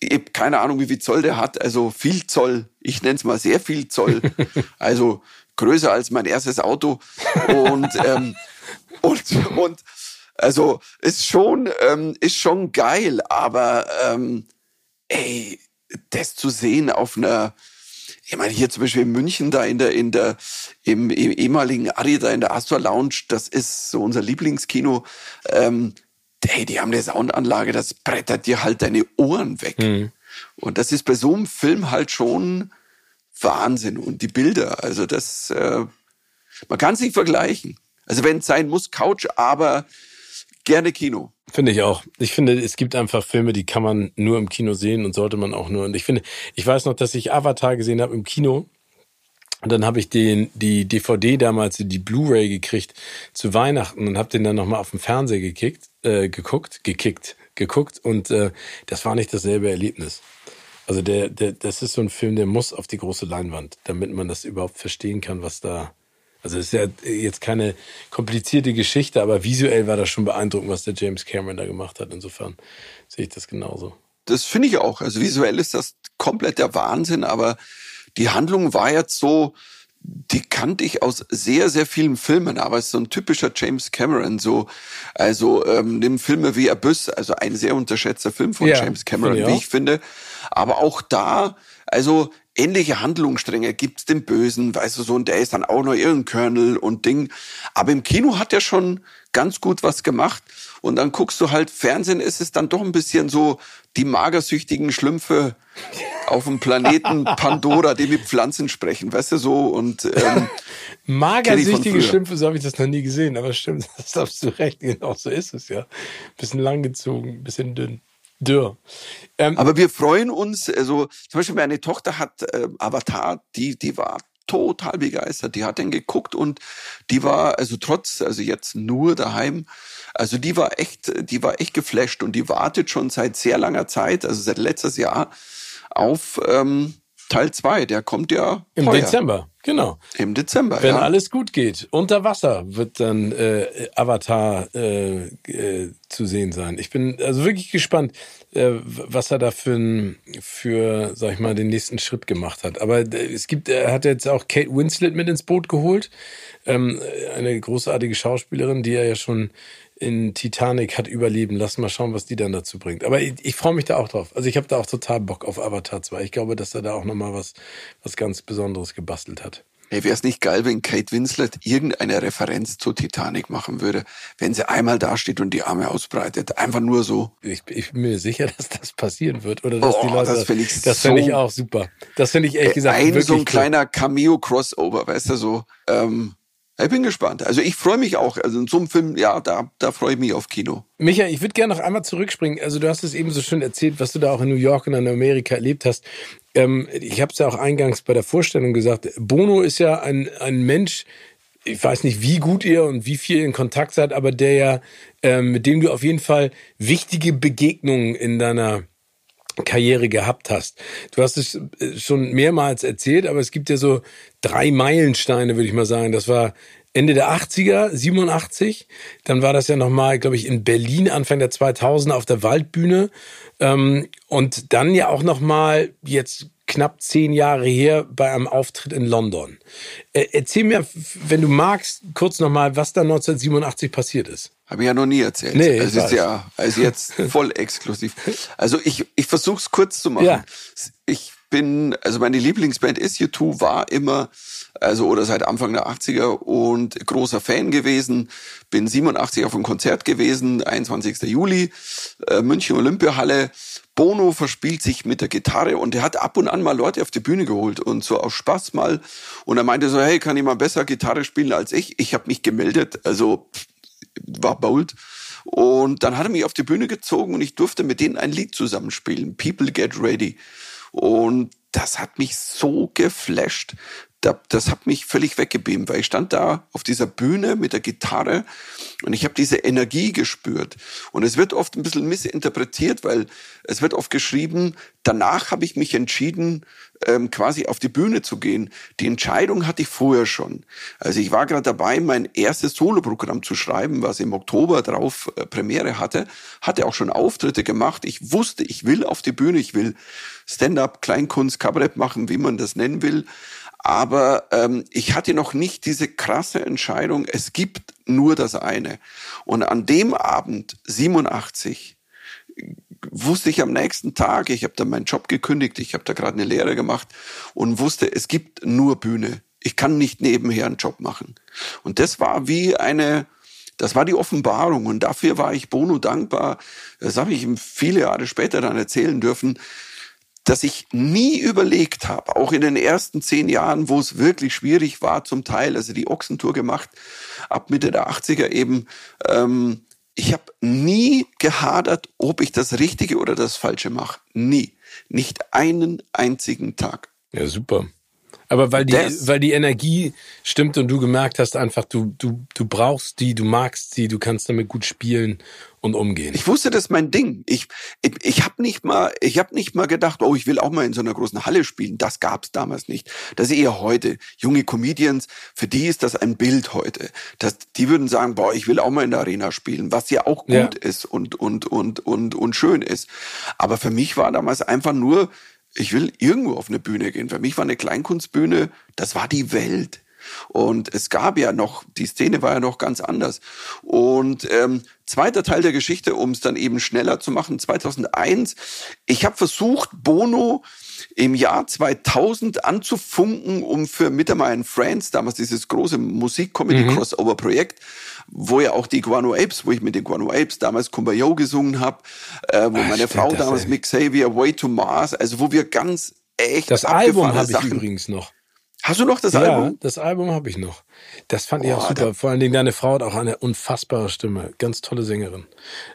Ich habe keine Ahnung, wie viel Zoll der hat. Also viel Zoll. Ich nenne es mal sehr viel Zoll. also größer als mein erstes Auto. Und, ähm, und, und also ist schon, ähm, ist schon geil, aber ähm, ey, das zu sehen auf einer, ich meine, hier zum Beispiel in München, da in der, in der, im, im ehemaligen Ari, da in der Astor Lounge, das ist so unser Lieblingskino. Ähm, hey, die haben eine Soundanlage, das brettert dir halt deine Ohren weg. Mhm. Und das ist bei so einem Film halt schon Wahnsinn. Und die Bilder, also das, äh, man kann es nicht vergleichen. Also wenn es sein muss, Couch, aber gerne Kino. Finde ich auch. Ich finde, es gibt einfach Filme, die kann man nur im Kino sehen und sollte man auch nur. Und ich finde, ich weiß noch, dass ich Avatar gesehen habe im Kino und dann habe ich den, die DVD damals, die Blu-ray gekriegt zu Weihnachten und habe den dann nochmal auf dem Fernseher gekickt, äh, geguckt, gekickt, geguckt und äh, das war nicht dasselbe Erlebnis. Also der, der, das ist so ein Film, der muss auf die große Leinwand, damit man das überhaupt verstehen kann, was da. Also es ist ja jetzt keine komplizierte Geschichte, aber visuell war das schon beeindruckend, was der James Cameron da gemacht hat. Insofern sehe ich das genauso. Das finde ich auch. Also visuell ist das komplett der Wahnsinn, aber die Handlung war jetzt so, die kannte ich aus sehr, sehr vielen Filmen, aber es ist so ein typischer James Cameron, so, also ähm, nimm Filme wie Abyss, also ein sehr unterschätzter Film von ja, James Cameron, ich wie ich finde. Aber auch da, also ähnliche Handlungsstränge gibt's den Bösen, weißt du so, und der ist dann auch noch irgendein Colonel und Ding. Aber im Kino hat er schon ganz gut was gemacht. Und dann guckst du halt, Fernsehen ist es dann doch ein bisschen so, die magersüchtigen Schlümpfe auf dem Planeten Pandora, die mit Pflanzen sprechen, weißt du so und ähm, magersüchtige Schlümpfe, so habe ich das noch nie gesehen, aber stimmt, das hast du recht, genau so ist es ja. Bisschen langgezogen, bisschen dünn. Dürr. Ähm, aber wir freuen uns, also zum Beispiel meine Tochter hat äh, Avatar, die, die war total begeistert. Die hat den geguckt und die war, also trotz, also jetzt nur daheim, also die war echt, die war echt geflasht und die wartet schon seit sehr langer Zeit, also seit letztes Jahr, auf ähm, Teil 2. Der kommt ja im heuer. Dezember. Genau. Im Dezember. Wenn ja. alles gut geht. Unter Wasser wird dann äh, Avatar äh, äh, zu sehen sein. Ich bin also wirklich gespannt, äh, was er da für, für, sag ich mal, den nächsten Schritt gemacht hat. Aber äh, es gibt, er hat jetzt auch Kate Winslet mit ins Boot geholt. Ähm, eine großartige Schauspielerin, die er ja schon in Titanic hat überleben lassen. Mal schauen, was die dann dazu bringt. Aber ich, ich freue mich da auch drauf. Also ich habe da auch total Bock auf Avatar 2. Ich glaube, dass er da auch nochmal was, was ganz Besonderes gebastelt hat. Ey, wäre es nicht geil, wenn Kate Winslet irgendeine Referenz zu Titanic machen würde, wenn sie einmal dasteht und die Arme ausbreitet. Einfach nur so. Ich, ich bin mir sicher, dass das passieren wird. Oder dass oh, die Leute, das finde ich, das so, find ich auch super. Das finde ich ehrlich gesagt Ein so ein kleiner Cameo-Crossover, weißt du, so. Ähm, ich bin gespannt. Also ich freue mich auch. Also in so einem Film, ja, da, da freue ich mich auf Kino. Micha, ich würde gerne noch einmal zurückspringen. Also du hast es eben so schön erzählt, was du da auch in New York und in Amerika erlebt hast. Ähm, ich habe es ja auch eingangs bei der Vorstellung gesagt. Bono ist ja ein, ein Mensch, ich weiß nicht, wie gut ihr und wie viel ihr in Kontakt seid, aber der ja, ähm, mit dem du auf jeden Fall wichtige Begegnungen in deiner Karriere gehabt hast. Du hast es äh, schon mehrmals erzählt, aber es gibt ja so drei Meilensteine, würde ich mal sagen. Das war Ende der 80er, 87. Dann war das ja nochmal, glaube ich, in Berlin Anfang der 2000er auf der Waldbühne. Ähm, und dann ja auch nochmal jetzt knapp zehn Jahre her bei einem Auftritt in London. Äh, erzähl mir, wenn du magst, kurz nochmal, was da 1987 passiert ist. Habe ich ja noch nie erzählt. Nee, das ist ja also jetzt voll exklusiv. Also ich, ich versuche es kurz zu machen. Ja. Ich bin, also meine Lieblingsband ist U2, war immer, also oder seit Anfang der 80er und großer Fan gewesen. Bin 87 auf einem Konzert gewesen, 21. Juli, äh, München Olympiahalle. Bono verspielt sich mit der Gitarre und er hat ab und an mal Leute auf die Bühne geholt und so aus Spaß mal. Und er meinte so, hey, kann mal besser Gitarre spielen als ich? Ich habe mich gemeldet, also war bold. Und dann hat er mich auf die Bühne gezogen und ich durfte mit denen ein Lied zusammenspielen, People Get Ready. Und das hat mich so geflasht. Das hat mich völlig weggebeamt, weil ich stand da auf dieser Bühne mit der Gitarre und ich habe diese Energie gespürt. Und es wird oft ein bisschen missinterpretiert, weil es wird oft geschrieben, danach habe ich mich entschieden, ähm, quasi auf die Bühne zu gehen. Die Entscheidung hatte ich vorher schon. Also ich war gerade dabei, mein erstes Soloprogramm zu schreiben, was im Oktober drauf äh, Premiere hatte, hatte auch schon Auftritte gemacht. Ich wusste, ich will auf die Bühne, ich will Stand-up, Kleinkunst, Kabarett machen, wie man das nennen will. Aber ähm, ich hatte noch nicht diese krasse Entscheidung, es gibt nur das eine. Und an dem Abend, 87, wusste ich am nächsten Tag, ich habe dann meinen Job gekündigt, ich habe da gerade eine Lehre gemacht und wusste, es gibt nur Bühne. Ich kann nicht nebenher einen Job machen. Und das war wie eine, das war die Offenbarung und dafür war ich Bono dankbar. Das habe ich ihm viele Jahre später dann erzählen dürfen, dass ich nie überlegt habe, auch in den ersten zehn Jahren, wo es wirklich schwierig war zum Teil, also die Ochsentour gemacht, ab Mitte der 80er eben, ähm, ich habe nie gehadert, ob ich das Richtige oder das Falsche mache. Nie. Nicht einen einzigen Tag. Ja, super. Aber weil die, das, weil die Energie stimmt und du gemerkt hast einfach, du, du, du brauchst die, du magst sie, du kannst damit gut spielen und umgehen. Ich wusste, das ist mein Ding. Ich, ich, ich habe nicht mal, ich habe nicht mal gedacht, oh, ich will auch mal in so einer großen Halle spielen. Das gab's damals nicht. Das ist eher heute. Junge Comedians, für die ist das ein Bild heute. Das, die würden sagen, boah, ich will auch mal in der Arena spielen, was ja auch gut ja. ist und, und, und, und, und schön ist. Aber für mich war damals einfach nur, ich will irgendwo auf eine Bühne gehen. Für mich war eine Kleinkunstbühne, das war die Welt. Und es gab ja noch, die Szene war ja noch ganz anders. Und ähm, zweiter Teil der Geschichte, um es dann eben schneller zu machen, 2001, ich habe versucht, Bono im Jahr 2000 anzufunken, um für Mittermeier Friends, damals dieses große Musik-Comedy-Crossover-Projekt, wo ja auch die Guano Apes, wo ich mit den Guano Apes damals Kumbaya gesungen habe, äh, wo Ach, meine Frau damals mit Xavier Way to Mars, also wo wir ganz echt Das Album habe ich übrigens noch. Hast du noch das ja, Album? Ja, das Album habe ich noch. Das fand ich auch super. Vor allen Dingen deine Frau hat auch eine unfassbare Stimme. Ganz tolle Sängerin.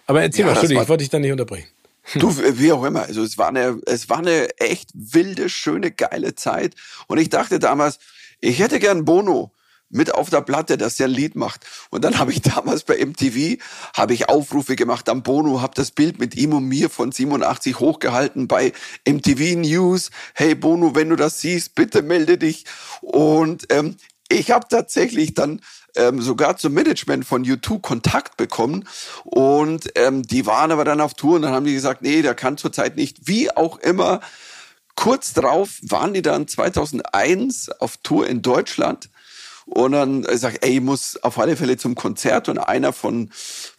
Aber erzähl ja, mal, Entschuldigung, ich wollte dich da nicht unterbrechen. Du, wie auch immer. Also es war eine, es war eine echt wilde, schöne, geile Zeit. Und ich dachte damals, ich hätte gern Bono mit auf der Platte, dass der ein Lied macht. Und dann habe ich damals bei MTV habe ich Aufrufe gemacht am Bono, habe das Bild mit ihm und mir von 87 hochgehalten bei MTV News. Hey Bono, wenn du das siehst, bitte melde dich. Und ähm, ich habe tatsächlich dann ähm, sogar zum Management von U2 Kontakt bekommen. Und ähm, die waren aber dann auf Tour und dann haben die gesagt, nee, der kann zurzeit nicht. Wie auch immer, kurz drauf waren die dann 2001 auf Tour in Deutschland. Und dann sag ey, ich muss auf alle Fälle zum Konzert. Und einer von,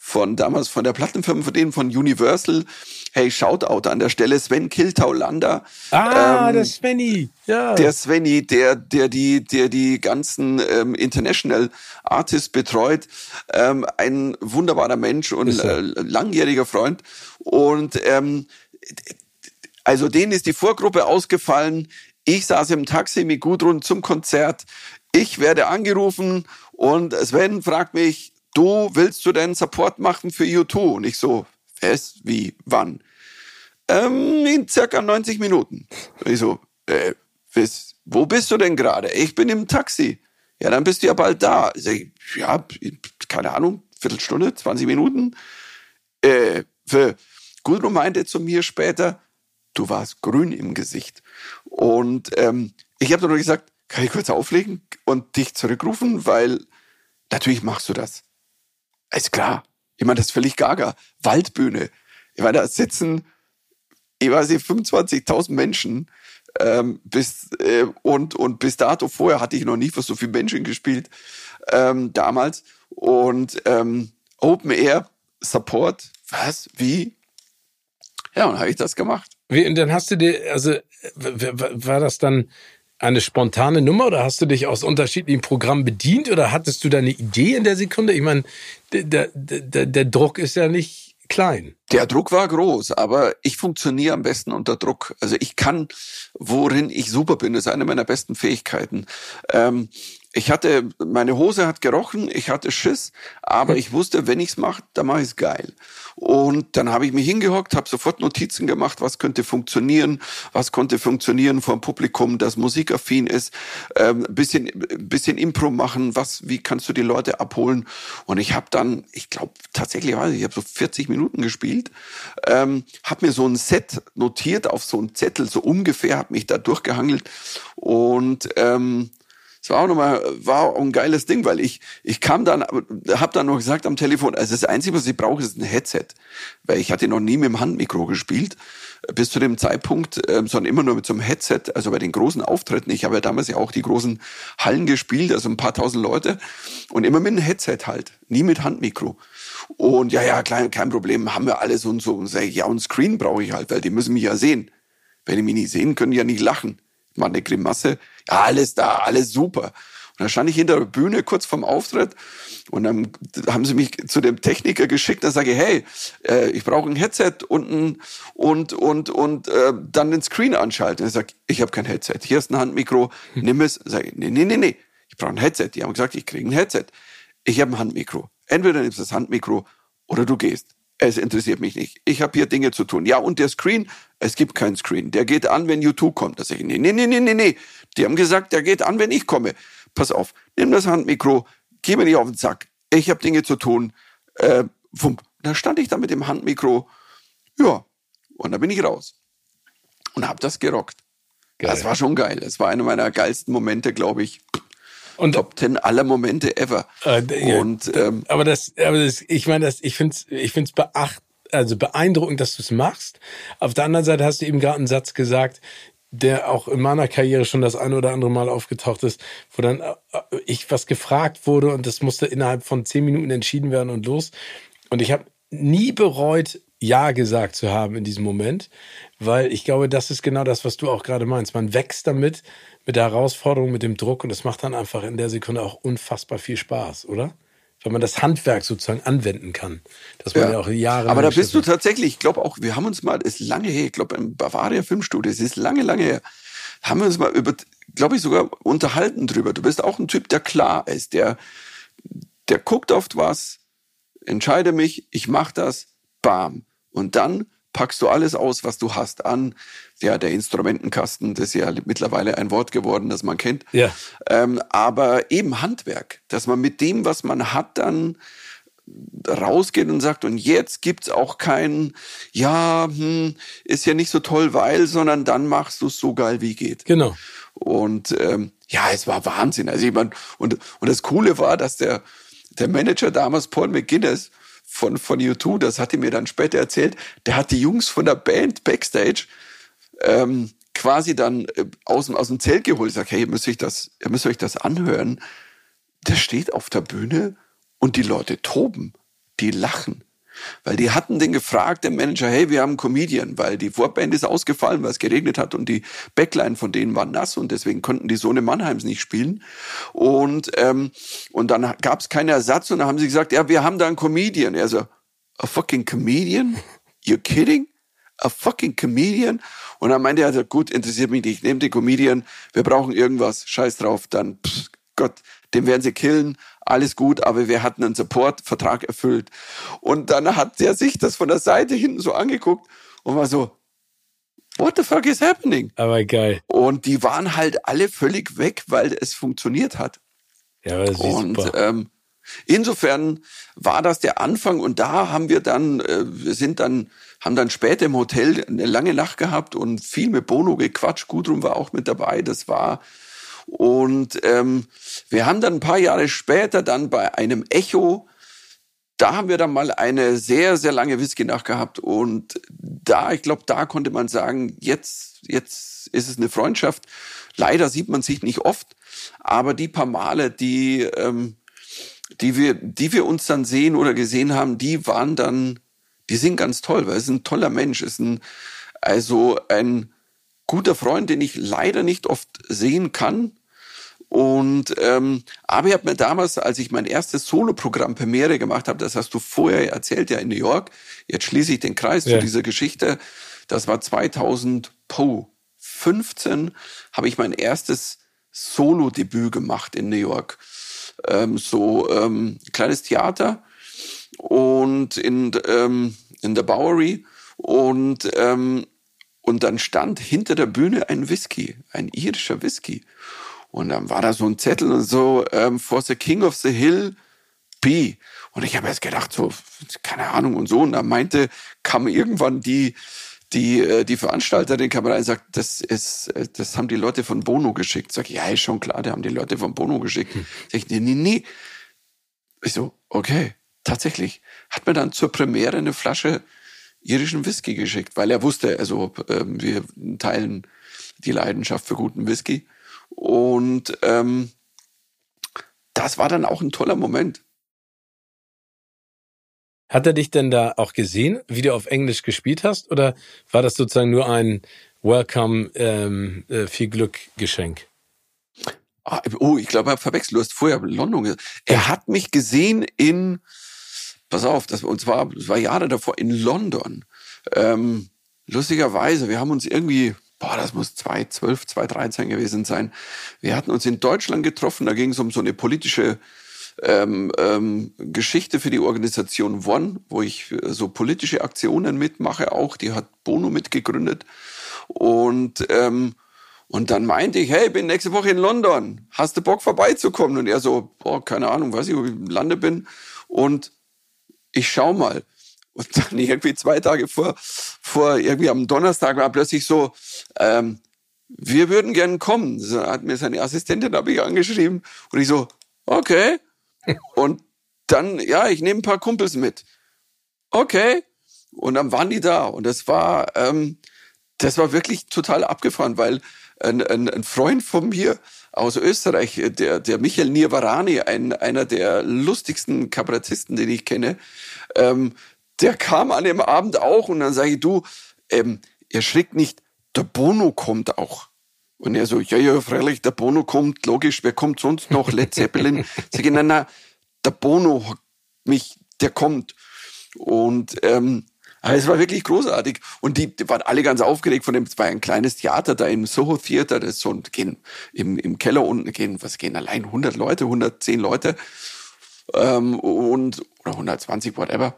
von damals von der Plattenfirma von denen, von Universal, hey, Shoutout an der Stelle, Sven Kiltaulander. Ah, ähm, der Svenny, ja. Der Svenny, der, der die, der die ganzen ähm, International Artists betreut, ähm, ein wunderbarer Mensch und äh, langjähriger Freund. Und ähm, also denen ist die Vorgruppe ausgefallen. Ich saß im Taxi mit Gudrun zum Konzert ich werde angerufen und Sven fragt mich, du willst du denn Support machen für U2? Und ich so, was, wie, wann? Ähm, in circa 90 Minuten. Und ich so, äh, was, wo bist du denn gerade? Ich bin im Taxi. Ja, dann bist du ja bald da. Ich sag, ja, keine Ahnung, Viertelstunde, 20 Minuten. Äh, für Gudrun meinte zu mir später, du warst grün im Gesicht. Und ähm, ich habe dann nur gesagt, kann ich kurz auflegen und dich zurückrufen, weil natürlich machst du das. Ist klar. Ich meine, das ist völlig gaga. Waldbühne. Ich meine, da sitzen, ich weiß nicht, 25.000 Menschen. Ähm, bis, äh, und, und bis dato vorher hatte ich noch nie für so viele Menschen gespielt, ähm, damals. Und ähm, Open Air Support, was? Wie? Ja, und habe ich das gemacht. Wie, und dann hast du dir, also war das dann eine spontane Nummer oder hast du dich aus unterschiedlichen Programmen bedient oder hattest du da eine Idee in der Sekunde? Ich meine, der, der, der Druck ist ja nicht klein. Der Druck war groß, aber ich funktioniere am besten unter Druck. Also ich kann, worin ich super bin, ist eine meiner besten Fähigkeiten. Ähm, ich hatte, meine Hose hat gerochen, ich hatte Schiss, aber ich wusste, wenn ich's mache, dann mache ich's geil. Und dann habe ich mich hingehockt, habe sofort Notizen gemacht, was könnte funktionieren, was konnte funktionieren einem Publikum, das musikaffin ist, ähm, bisschen, bisschen Impro machen, was, wie kannst du die Leute abholen? Und ich habe dann, ich glaube tatsächlich, weiß ich, ich habe so 40 Minuten gespielt, ähm, habe mir so ein Set notiert auf so einen Zettel, so ungefähr, habe mich da durchgehangelt und ähm, es war auch nochmal, war auch ein geiles Ding, weil ich, ich kam dann, habe dann noch gesagt am Telefon, also das Einzige, was ich brauche, ist ein Headset. Weil ich hatte noch nie mit dem Handmikro gespielt, bis zu dem Zeitpunkt, ähm, sondern immer nur mit so einem Headset, also bei den großen Auftritten. Ich habe ja damals ja auch die großen Hallen gespielt, also ein paar tausend Leute. Und immer mit einem Headset halt, nie mit Handmikro. Und ja, ja, klein, kein Problem, haben wir alles und so. Und sage ich, ja, und Screen brauche ich halt, weil die müssen mich ja sehen. Wenn die mich nicht sehen, können die ja nicht lachen. Mal eine Grimasse ja, alles da, alles super. Und dann stand ich hinter der Bühne kurz vorm Auftritt und dann haben sie mich zu dem Techniker geschickt. Dann sage ich, hey, äh, ich brauche ein Headset und ein, und und und äh, dann den Screen anschalten. Er sagt, ich habe kein Headset. Hier ist ein Handmikro, hm. nimm es. Sag ich, nee, nee, nee, nee, ich brauche ein Headset. Die haben gesagt, ich kriege ein Headset. Ich habe ein Handmikro. Entweder nimmst du das Handmikro oder du gehst. Es interessiert mich nicht. Ich habe hier Dinge zu tun. Ja, und der Screen, es gibt keinen Screen. Der geht an, wenn YouTube kommt. Da sage ich, nee, nee, nee, nee, nee, nee. Die haben gesagt, der geht an, wenn ich komme. Pass auf, nimm das Handmikro, geh mir nicht auf den Sack. Ich habe Dinge zu tun. Äh, wump. Da stand ich da mit dem Handmikro. Ja, und da bin ich raus. Und habe das gerockt. Geil. Das war schon geil. Das war einer meiner geilsten Momente, glaube ich. Und, Top Ten aller Momente ever. Äh, ja, und ähm, aber das, aber das, ich meine, das, ich finde es, ich finde es beacht, also beeindruckend, dass du es machst. Auf der anderen Seite hast du eben gerade einen Satz gesagt, der auch in meiner Karriere schon das eine oder andere Mal aufgetaucht ist, wo dann äh, ich was gefragt wurde und das musste innerhalb von zehn Minuten entschieden werden und los. Und ich habe nie bereut, Ja gesagt zu haben in diesem Moment, weil ich glaube, das ist genau das, was du auch gerade meinst. Man wächst damit, mit der Herausforderung, mit dem Druck und es macht dann einfach in der Sekunde auch unfassbar viel Spaß, oder? wenn man das Handwerk sozusagen anwenden kann. Dass man ja, ja auch Jahre. Aber da bist du tatsächlich, ich glaube auch, wir haben uns mal, ist lange her, ich glaube im Bavaria Filmstudio, es ist lange, lange her, haben wir uns mal über, glaube ich, sogar unterhalten drüber. Du bist auch ein Typ, der klar ist, der, der guckt oft was, entscheide mich, ich mach das, bam. Und dann packst du alles aus, was du hast an. Ja, der Instrumentenkasten, das ist ja mittlerweile ein Wort geworden, das man kennt. Ja. Ähm, aber eben Handwerk, dass man mit dem, was man hat, dann rausgeht und sagt, und jetzt gibt's auch kein, ja, hm, ist ja nicht so toll, weil, sondern dann machst du es so geil wie geht. Genau. Und ähm, ja, es war Wahnsinn. Also ich mein, und, und das Coole war, dass der, der Manager damals, Paul McGuinness, von, von U2, das hat er mir dann später erzählt, der hat die Jungs von der Band Backstage ähm, quasi dann äh, aus, dem, aus dem Zelt geholt. Ich sag, hey, ihr müsst, euch das, ihr müsst euch das anhören. Der steht auf der Bühne und die Leute toben, die lachen. Weil die hatten den gefragt, der Manager, hey, wir haben einen Comedian, weil die Vorband ist ausgefallen, weil es geregnet hat und die Backline von denen war nass und deswegen konnten die Sohne Mannheims nicht spielen. Und, ähm, und dann gab es keinen Ersatz und dann haben sie gesagt, ja, wir haben da einen Comedian. Er so, a fucking comedian? You're kidding? A fucking comedian? Und dann meinte er, gut, interessiert mich nicht, nehmt den Comedian, wir brauchen irgendwas, scheiß drauf, dann, pff, Gott, den werden sie killen, alles gut, aber wir hatten einen Support-Vertrag erfüllt. Und dann hat der sich das von der Seite hinten so angeguckt und war so, what the fuck is happening? Aber geil. Und die waren halt alle völlig weg, weil es funktioniert hat. Ja, das ist und, super. Ähm, insofern war das der Anfang und da haben wir dann, äh, wir sind dann haben dann später im Hotel eine lange Nacht gehabt und viel mit Bono gequatscht. Gudrun war auch mit dabei. Das war und ähm, wir haben dann ein paar Jahre später dann bei einem Echo, da haben wir dann mal eine sehr, sehr lange Whisky-Nacht gehabt. Und da, ich glaube, da konnte man sagen, jetzt, jetzt ist es eine Freundschaft. Leider sieht man sich nicht oft, aber die paar Male, die, ähm, die, wir, die wir uns dann sehen oder gesehen haben, die waren dann, die sind ganz toll, weil es ist ein toller Mensch, ist ein, also ein guter Freund, den ich leider nicht oft sehen kann. Und ähm, aber ich habe mir damals, als ich mein erstes Soloprogramm Premiere gemacht habe, das hast du vorher erzählt, ja in New York. Jetzt schließe ich den Kreis ja. zu dieser Geschichte. Das war 2015, habe ich mein erstes Solo-Debüt gemacht in New York. Ähm, so ähm, kleines Theater und in ähm, in der Bowery und ähm, und dann stand hinter der Bühne ein Whisky, ein irischer Whisky. Und dann war da so ein Zettel und so, ähm, for the King of the Hill, B. Und ich habe jetzt gedacht, so, keine Ahnung und so. Und dann meinte, kam irgendwann die, die, äh, die Veranstalterin kam rein und sagt, das ist, äh, das haben die Leute von Bono geschickt. Sag ich, ja, ist schon klar, die haben die Leute von Bono geschickt. Hm. Sag ich, nee, nee, nee. Ich so, okay, tatsächlich. Hat mir dann zur Premiere eine Flasche irischen Whisky geschickt, weil er wusste, also äh, wir teilen die Leidenschaft für guten Whisky. Und ähm, das war dann auch ein toller Moment. Hat er dich denn da auch gesehen, wie du auf Englisch gespielt hast? Oder war das sozusagen nur ein Welcome, ähm, äh, viel Glück Geschenk? Ah, oh, ich glaube, er hat verwechselt. Du hast vorher London gesagt. Er hat mich gesehen in, pass auf, das, und zwar, das war Jahre davor, in London. Ähm, lustigerweise, wir haben uns irgendwie boah, das muss 2012, 2013 gewesen sein. Wir hatten uns in Deutschland getroffen, da ging es um so eine politische ähm, ähm, Geschichte für die Organisation One, wo ich äh, so politische Aktionen mitmache auch. Die hat Bono mitgegründet. Und, ähm, und dann meinte ich, hey, bin nächste Woche in London. Hast du Bock vorbeizukommen? Und er so, boah, keine Ahnung, weiß ich, wo ich im Lande bin. Und ich schau mal. Und dann irgendwie zwei Tage vor, vor irgendwie am Donnerstag war plötzlich so, ähm, wir würden gern kommen. So hat mir seine Assistentin habe ich angeschrieben und ich so, okay. Und dann, ja, ich nehme ein paar Kumpels mit. Okay. Und dann waren die da und das war, ähm, das war wirklich total abgefahren, weil ein, ein, ein Freund von mir aus Österreich, der, der Michael Nirvarani, ein, einer der lustigsten Kabarettisten, den ich kenne, ähm, der kam an dem Abend auch und dann sage ich, du, ähm, erschrickt nicht, der Bono kommt auch. Und er so, ja, ja, freilich, der Bono kommt, logisch, wer kommt sonst noch? Led Zeppelin. Sag ich, nein, nein, der Bono, mich, der kommt. Und ähm, es war wirklich großartig. Und die, die waren alle ganz aufgeregt von dem, es war ein kleines Theater da im Soho Theater, das ist so, gehen im, im Keller unten, gehen, was gehen allein 100 Leute, 110 Leute, ähm, und, oder 120, whatever.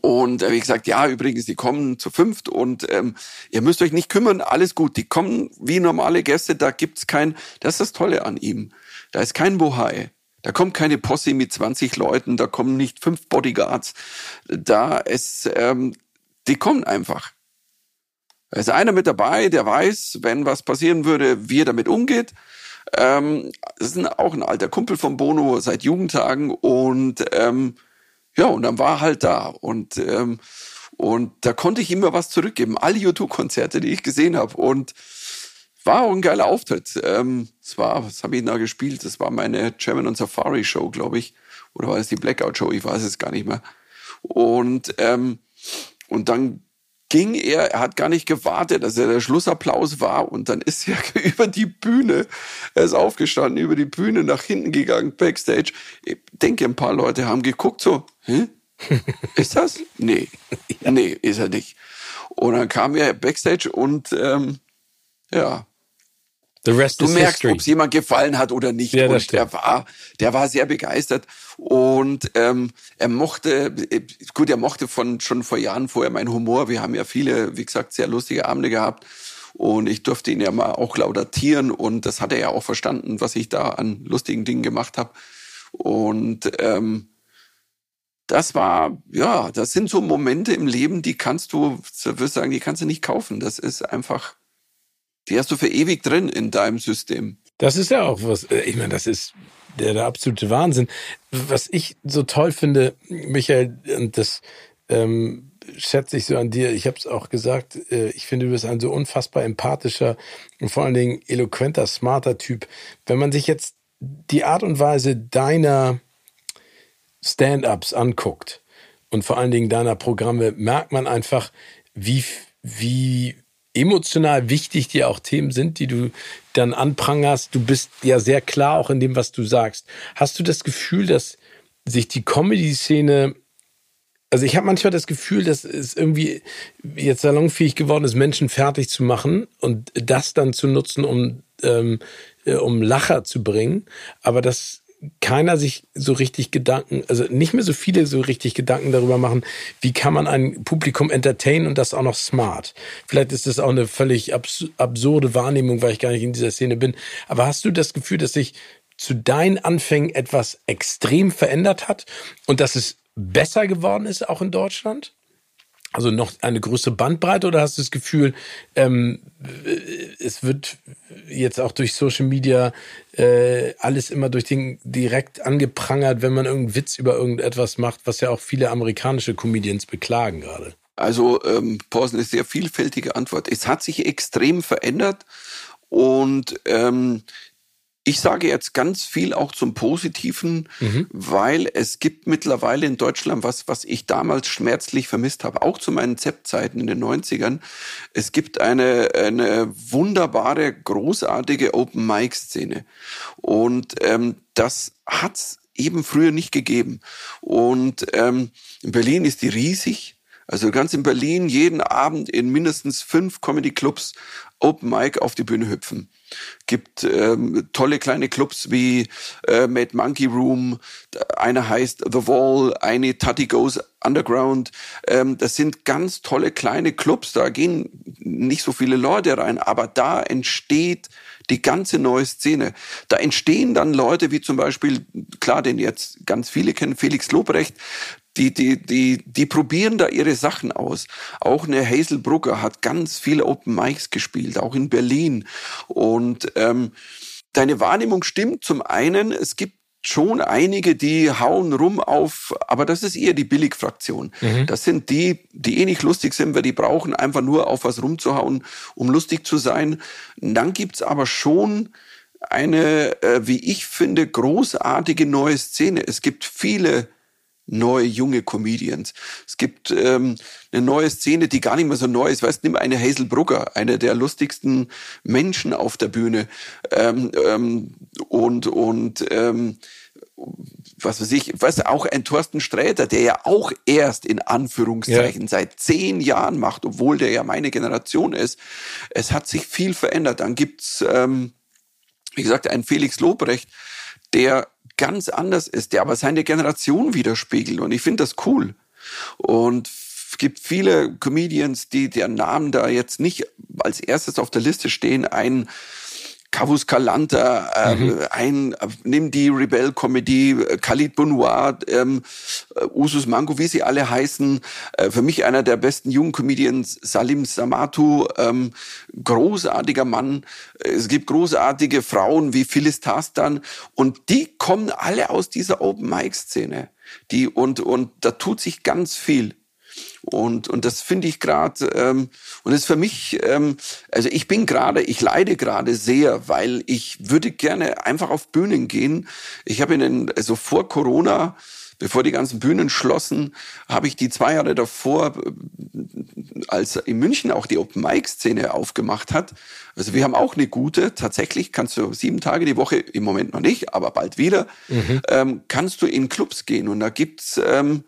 Und äh, wie gesagt, ja, übrigens, die kommen zu fünft und ähm, ihr müsst euch nicht kümmern, alles gut. Die kommen wie normale Gäste, da gibt's kein, das ist das Tolle an ihm. Da ist kein Bohai. Da kommt keine Posse mit 20 Leuten, da kommen nicht fünf Bodyguards. Da ist, ähm, die kommen einfach. Da ist einer mit dabei, der weiß, wenn was passieren würde, wie er damit umgeht. Ähm, das ist auch ein alter Kumpel von Bono seit Jugendtagen und ähm, ja, und dann war er halt da und ähm, und da konnte ich immer was zurückgeben. Alle YouTube-Konzerte, die ich gesehen habe und war auch ein geiler Auftritt. Ähm, es war, was habe ich da gespielt? Das war meine German und Safari Show, glaube ich, oder war es die Blackout Show? Ich weiß es gar nicht mehr. Und ähm, und dann ging er, er hat gar nicht gewartet, dass er der Schlussapplaus war und dann ist er über die Bühne, er ist aufgestanden, über die Bühne nach hinten gegangen, Backstage. Ich denke, ein paar Leute haben geguckt so, hä? Ist das? Nee. ja. Nee, ist er nicht. Und dann kam er Backstage und ähm, ja, du merkst, ob es jemand gefallen hat oder nicht. Ja, und der war, der war sehr begeistert und ähm, er mochte, gut, er mochte von schon vor Jahren vorher meinen Humor. Wir haben ja viele, wie gesagt, sehr lustige Abende gehabt und ich durfte ihn ja mal auch laudatieren und das hat er ja auch verstanden, was ich da an lustigen Dingen gemacht habe. Und ähm, das war, ja, das sind so Momente im Leben, die kannst du, würde sagen, die kannst du nicht kaufen. Das ist einfach, die hast du für ewig drin in deinem System. Das ist ja auch was, äh, ich meine, das ist der, der absolute Wahnsinn. Was ich so toll finde, Michael, und das ähm, schätze ich so an dir, ich habe es auch gesagt, äh, ich finde, du bist ein so unfassbar empathischer und vor allen Dingen eloquenter, smarter Typ. Wenn man sich jetzt die Art und Weise deiner Stand-ups anguckt und vor allen Dingen deiner Programme, merkt man einfach, wie, wie emotional wichtig dir auch Themen sind, die du dann anprangerst. Du bist ja sehr klar auch in dem, was du sagst. Hast du das Gefühl, dass sich die Comedy-Szene also ich habe manchmal das Gefühl, dass es irgendwie jetzt salonfähig geworden ist, Menschen fertig zu machen und das dann zu nutzen, um, ähm, äh, um Lacher zu bringen. Aber dass keiner sich so richtig Gedanken, also nicht mehr so viele so richtig Gedanken darüber machen, wie kann man ein Publikum entertainen und das auch noch smart. Vielleicht ist das auch eine völlig abs absurde Wahrnehmung, weil ich gar nicht in dieser Szene bin. Aber hast du das Gefühl, dass sich zu deinen Anfängen etwas extrem verändert hat und dass es besser geworden ist, auch in Deutschland? Also noch eine größere Bandbreite oder hast du das Gefühl, ähm, es wird jetzt auch durch Social Media äh, alles immer durch den direkt angeprangert, wenn man irgendeinen Witz über irgendetwas macht, was ja auch viele amerikanische Comedians beklagen gerade? Also ähm, Pausen ist sehr vielfältige Antwort. Es hat sich extrem verändert und ähm, ich sage jetzt ganz viel auch zum Positiven, mhm. weil es gibt mittlerweile in Deutschland was, was ich damals schmerzlich vermisst habe, auch zu meinen ZEP-Zeiten in den 90ern. Es gibt eine, eine wunderbare, großartige Open-Mic-Szene. Und ähm, das hat's eben früher nicht gegeben. Und ähm, in Berlin ist die riesig. Also ganz in Berlin jeden Abend in mindestens fünf Comedy-Clubs Open Mic auf die Bühne hüpfen. Gibt ähm, tolle kleine Clubs wie äh, Mad Monkey Room, einer heißt The Wall, eine Tutty Goes Underground. Ähm, das sind ganz tolle kleine Clubs, da gehen nicht so viele Leute rein, aber da entsteht die ganze neue Szene. Da entstehen dann Leute wie zum Beispiel, klar, den jetzt ganz viele kennen, Felix Lobrecht, die, die, die, die probieren da ihre Sachen aus. Auch eine Hazel Brugger hat ganz viele Open Mics gespielt, auch in Berlin. Und ähm, deine Wahrnehmung stimmt. Zum einen, es gibt schon einige, die hauen rum auf, aber das ist eher die Billigfraktion. Mhm. Das sind die, die eh nicht lustig sind, weil die brauchen einfach nur auf was rumzuhauen, um lustig zu sein. Und dann gibt's aber schon eine, äh, wie ich finde, großartige neue Szene. Es gibt viele neue junge Comedians. Es gibt ähm, eine neue Szene, die gar nicht mehr so neu ist. Weißt, nimm eine Hazel Brugger, eine der lustigsten Menschen auf der Bühne ähm, ähm, und und ähm, was weiß ich, was auch ein Thorsten Sträter, der ja auch erst in Anführungszeichen ja. seit zehn Jahren macht, obwohl der ja meine Generation ist. Es hat sich viel verändert. Dann gibt's, ähm, wie gesagt, einen Felix Lobrecht, der ganz anders ist, der aber seine Generation widerspiegelt. Und ich finde das cool. Und es gibt viele Comedians, die deren Namen da jetzt nicht als erstes auf der Liste stehen. Ein Cavus Calanta, äh, mhm. ein, nimm die Rebel-Comedy, äh, Khalid Bonoir, ähm, äh, Usus Mango, wie sie alle heißen. Äh, für mich einer der besten jungen Comedians, Salim Samatu, ähm, großartiger Mann. Es gibt großartige Frauen wie Phyllis Tastan und die kommen alle aus dieser Open-Mic-Szene. Die, und, und da tut sich ganz viel. Und, und das finde ich gerade, ähm, und das ist für mich, ähm, also ich bin gerade, ich leide gerade sehr, weil ich würde gerne einfach auf Bühnen gehen. Ich habe in den, also vor Corona, bevor die ganzen Bühnen schlossen, habe ich die zwei Jahre davor, als in München auch die Open Mic Szene aufgemacht hat. Also wir haben auch eine gute, tatsächlich kannst du sieben Tage die Woche, im Moment noch nicht, aber bald wieder, mhm. ähm, kannst du in Clubs gehen und da gibt's ähm,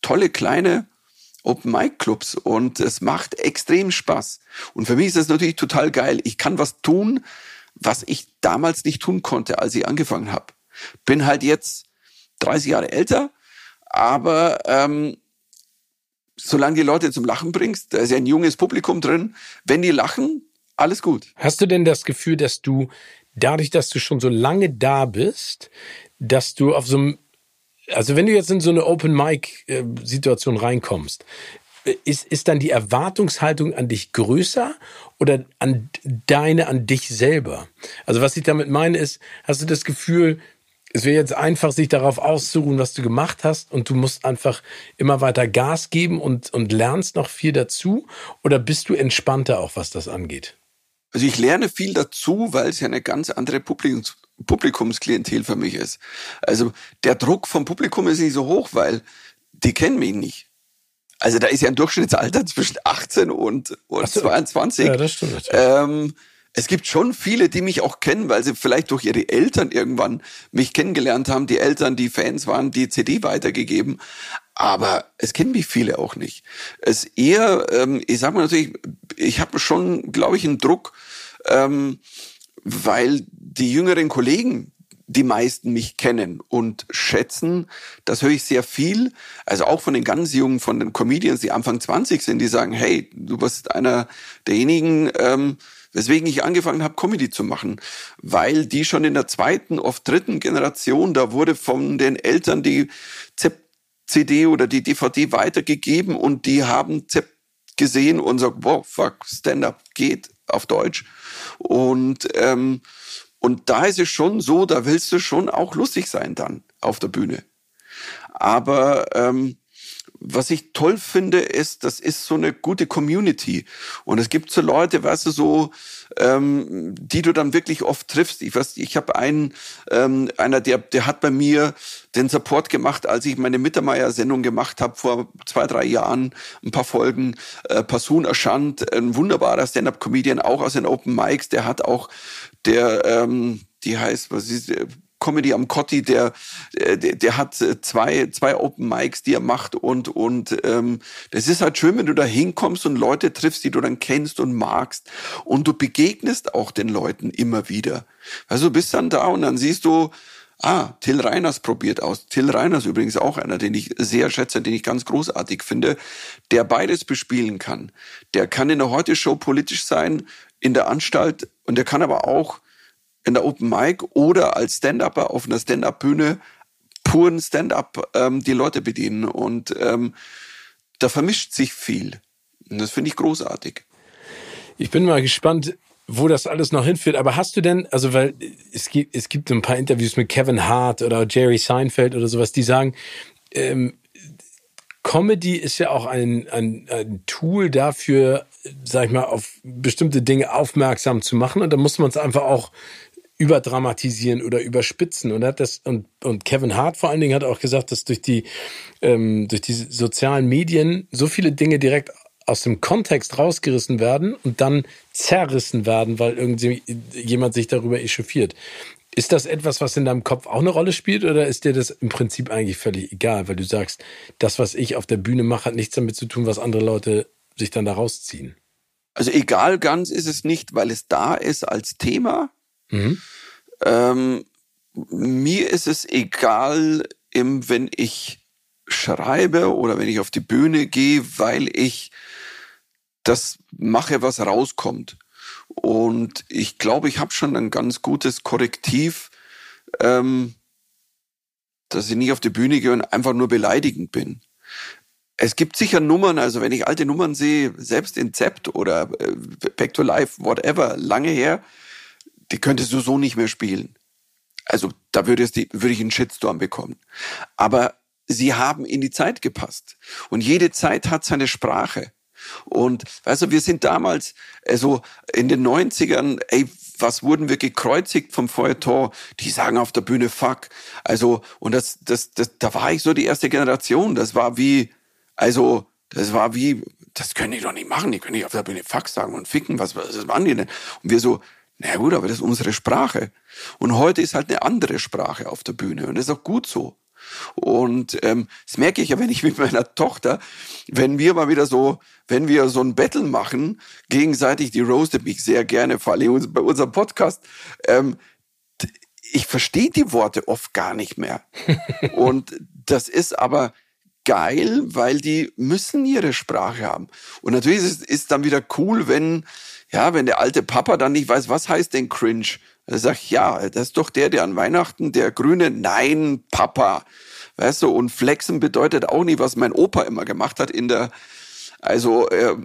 tolle kleine Open Mic Clubs und es macht extrem Spaß. Und für mich ist das natürlich total geil. Ich kann was tun, was ich damals nicht tun konnte, als ich angefangen habe. Bin halt jetzt 30 Jahre älter, aber ähm, solange die Leute zum Lachen bringst, da ist ja ein junges Publikum drin, wenn die lachen, alles gut. Hast du denn das Gefühl, dass du dadurch, dass du schon so lange da bist, dass du auf so einem also wenn du jetzt in so eine Open-Mic-Situation reinkommst, ist, ist dann die Erwartungshaltung an dich größer oder an deine, an dich selber? Also was ich damit meine ist, hast du das Gefühl, es wäre jetzt einfach, sich darauf auszuruhen, was du gemacht hast und du musst einfach immer weiter Gas geben und, und lernst noch viel dazu? Oder bist du entspannter auch, was das angeht? Also ich lerne viel dazu, weil es ja eine ganz andere Publikums Publikumsklientel für mich ist. Also der Druck vom Publikum ist nicht so hoch, weil die kennen mich nicht. Also da ist ja ein Durchschnittsalter zwischen 18 und, und so. 22. Ja, das stimmt. Ähm, es gibt schon viele, die mich auch kennen, weil sie vielleicht durch ihre Eltern irgendwann mich kennengelernt haben. Die Eltern, die Fans waren, die CD weitergegeben. Aber es kennen mich viele auch nicht. Es eher, ähm, ich sag mal natürlich, ich habe schon, glaube ich, einen Druck, ähm, weil die jüngeren Kollegen, die meisten mich kennen und schätzen. Das höre ich sehr viel. Also auch von den ganz jungen, von den Comedians, die Anfang 20 sind, die sagen, hey, du bist einer derjenigen, ähm, weswegen ich angefangen habe, Comedy zu machen. Weil die schon in der zweiten, oft dritten Generation, da wurde von den Eltern die CD oder die DVD weitergegeben und die haben ZEP gesehen und sagt, wow, fuck, Stand-up geht auf Deutsch. Und, ähm, und da ist es schon so, da willst du schon auch lustig sein dann auf der Bühne. Aber ähm, was ich toll finde, ist, das ist so eine gute Community. Und es gibt so Leute, weißt du, so, ähm, die du dann wirklich oft triffst. Ich weiß, ich habe einen, ähm, einer, der, der hat bei mir den Support gemacht, als ich meine Mittermeier-Sendung gemacht habe vor zwei, drei Jahren, ein paar Folgen. Äh, Passun Aschant, ein wunderbarer Stand-up-Comedian, auch aus den Open Mics. Der hat auch, der, ähm, die heißt, was ist, Comedy am Cotti, der, der, der hat zwei, zwei Open Mics, die er macht und, und ähm, das ist halt schön, wenn du da hinkommst und Leute triffst, die du dann kennst und magst und du begegnest auch den Leuten immer wieder. Also du bist dann da und dann siehst du, Ah, Till Reiners probiert aus. Till Reiners übrigens auch einer, den ich sehr schätze, den ich ganz großartig finde, der beides bespielen kann. Der kann in der Heute-Show politisch sein, in der Anstalt, und der kann aber auch in der Open Mic oder als Stand-Upper auf einer Stand-Up-Bühne puren Stand-Up ähm, die Leute bedienen. Und ähm, da vermischt sich viel. Und das finde ich großartig. Ich bin mal gespannt, wo das alles noch hinführt. Aber hast du denn, also weil es gibt, es gibt ein paar Interviews mit Kevin Hart oder Jerry Seinfeld oder sowas, die sagen, ähm, Comedy ist ja auch ein, ein, ein Tool dafür, sag ich mal, auf bestimmte Dinge aufmerksam zu machen. Und da muss man es einfach auch überdramatisieren oder überspitzen. Und hat das, und, und Kevin Hart vor allen Dingen hat auch gesagt, dass durch die, ähm, durch die sozialen Medien so viele Dinge direkt aus dem Kontext rausgerissen werden und dann zerrissen werden, weil irgendwie jemand sich darüber echauffiert. Ist das etwas, was in deinem Kopf auch eine Rolle spielt oder ist dir das im Prinzip eigentlich völlig egal, weil du sagst, das, was ich auf der Bühne mache, hat nichts damit zu tun, was andere Leute sich dann da rausziehen? Also egal ganz ist es nicht, weil es da ist als Thema, Mhm. Ähm, mir ist es egal, wenn ich schreibe oder wenn ich auf die Bühne gehe, weil ich das mache, was rauskommt. Und ich glaube, ich habe schon ein ganz gutes Korrektiv, ähm, dass ich nicht auf die Bühne gehe und einfach nur beleidigend bin. Es gibt sicher Nummern, also wenn ich alte Nummern sehe, selbst in Zept oder äh, Back to Life, whatever, lange her, die könntest du so nicht mehr spielen. Also da würde, die, würde ich einen Shitstorm bekommen. Aber sie haben in die Zeit gepasst. Und jede Zeit hat seine Sprache. Und weißt du, wir sind damals, also in den 90ern, ey, was wurden wir gekreuzigt vom Feuilleton? Die sagen auf der Bühne fuck. Also, und das, das, das, da war ich so die erste Generation. Das war wie, also, das war wie, das können die doch nicht machen. Die können nicht auf der Bühne fuck sagen und ficken. Was, was waren die denn? Und wir so, na gut, aber das ist unsere Sprache. Und heute ist halt eine andere Sprache auf der Bühne und das ist auch gut so. Und ähm, das merke ich ja, wenn ich mit meiner Tochter, wenn wir mal wieder so, wenn wir so ein Battle machen, gegenseitig, die roastet mich sehr gerne, vor allem bei unserem Podcast, ähm, ich verstehe die Worte oft gar nicht mehr. und das ist aber geil, weil die müssen ihre Sprache haben. Und natürlich ist es dann wieder cool, wenn ja, wenn der alte Papa dann nicht weiß, was heißt denn cringe? Er sagt, ja, das ist doch der, der an Weihnachten, der grüne, nein, Papa. Weißt du, und flexen bedeutet auch nicht, was mein Opa immer gemacht hat in der, also äh,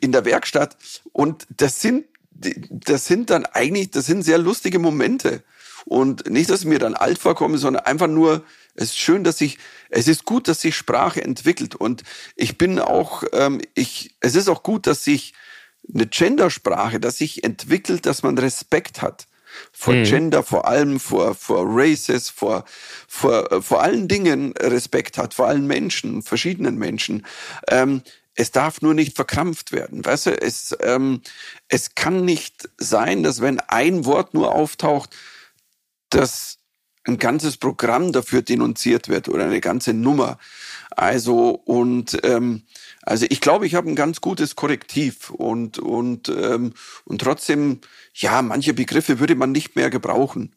in der Werkstatt. Und das sind, das sind dann eigentlich, das sind sehr lustige Momente. Und nicht, dass ich mir dann alt vorkomme, sondern einfach nur, es ist schön, dass sich, es ist gut, dass sich Sprache entwickelt. Und ich bin auch, ähm, ich, es ist auch gut, dass sich eine Gendersprache, dass sich entwickelt, dass man Respekt hat vor mhm. Gender, vor allem vor, vor Races, vor, vor, äh, vor allen Dingen Respekt hat, vor allen Menschen, verschiedenen Menschen. Ähm, es darf nur nicht verkrampft werden. Weißt du, es, ähm, es kann nicht sein, dass wenn ein Wort nur auftaucht, dass ein ganzes Programm dafür denunziert wird oder eine ganze Nummer. Also und ähm, also ich glaube, ich habe ein ganz gutes Korrektiv und und ähm, und trotzdem ja manche Begriffe würde man nicht mehr gebrauchen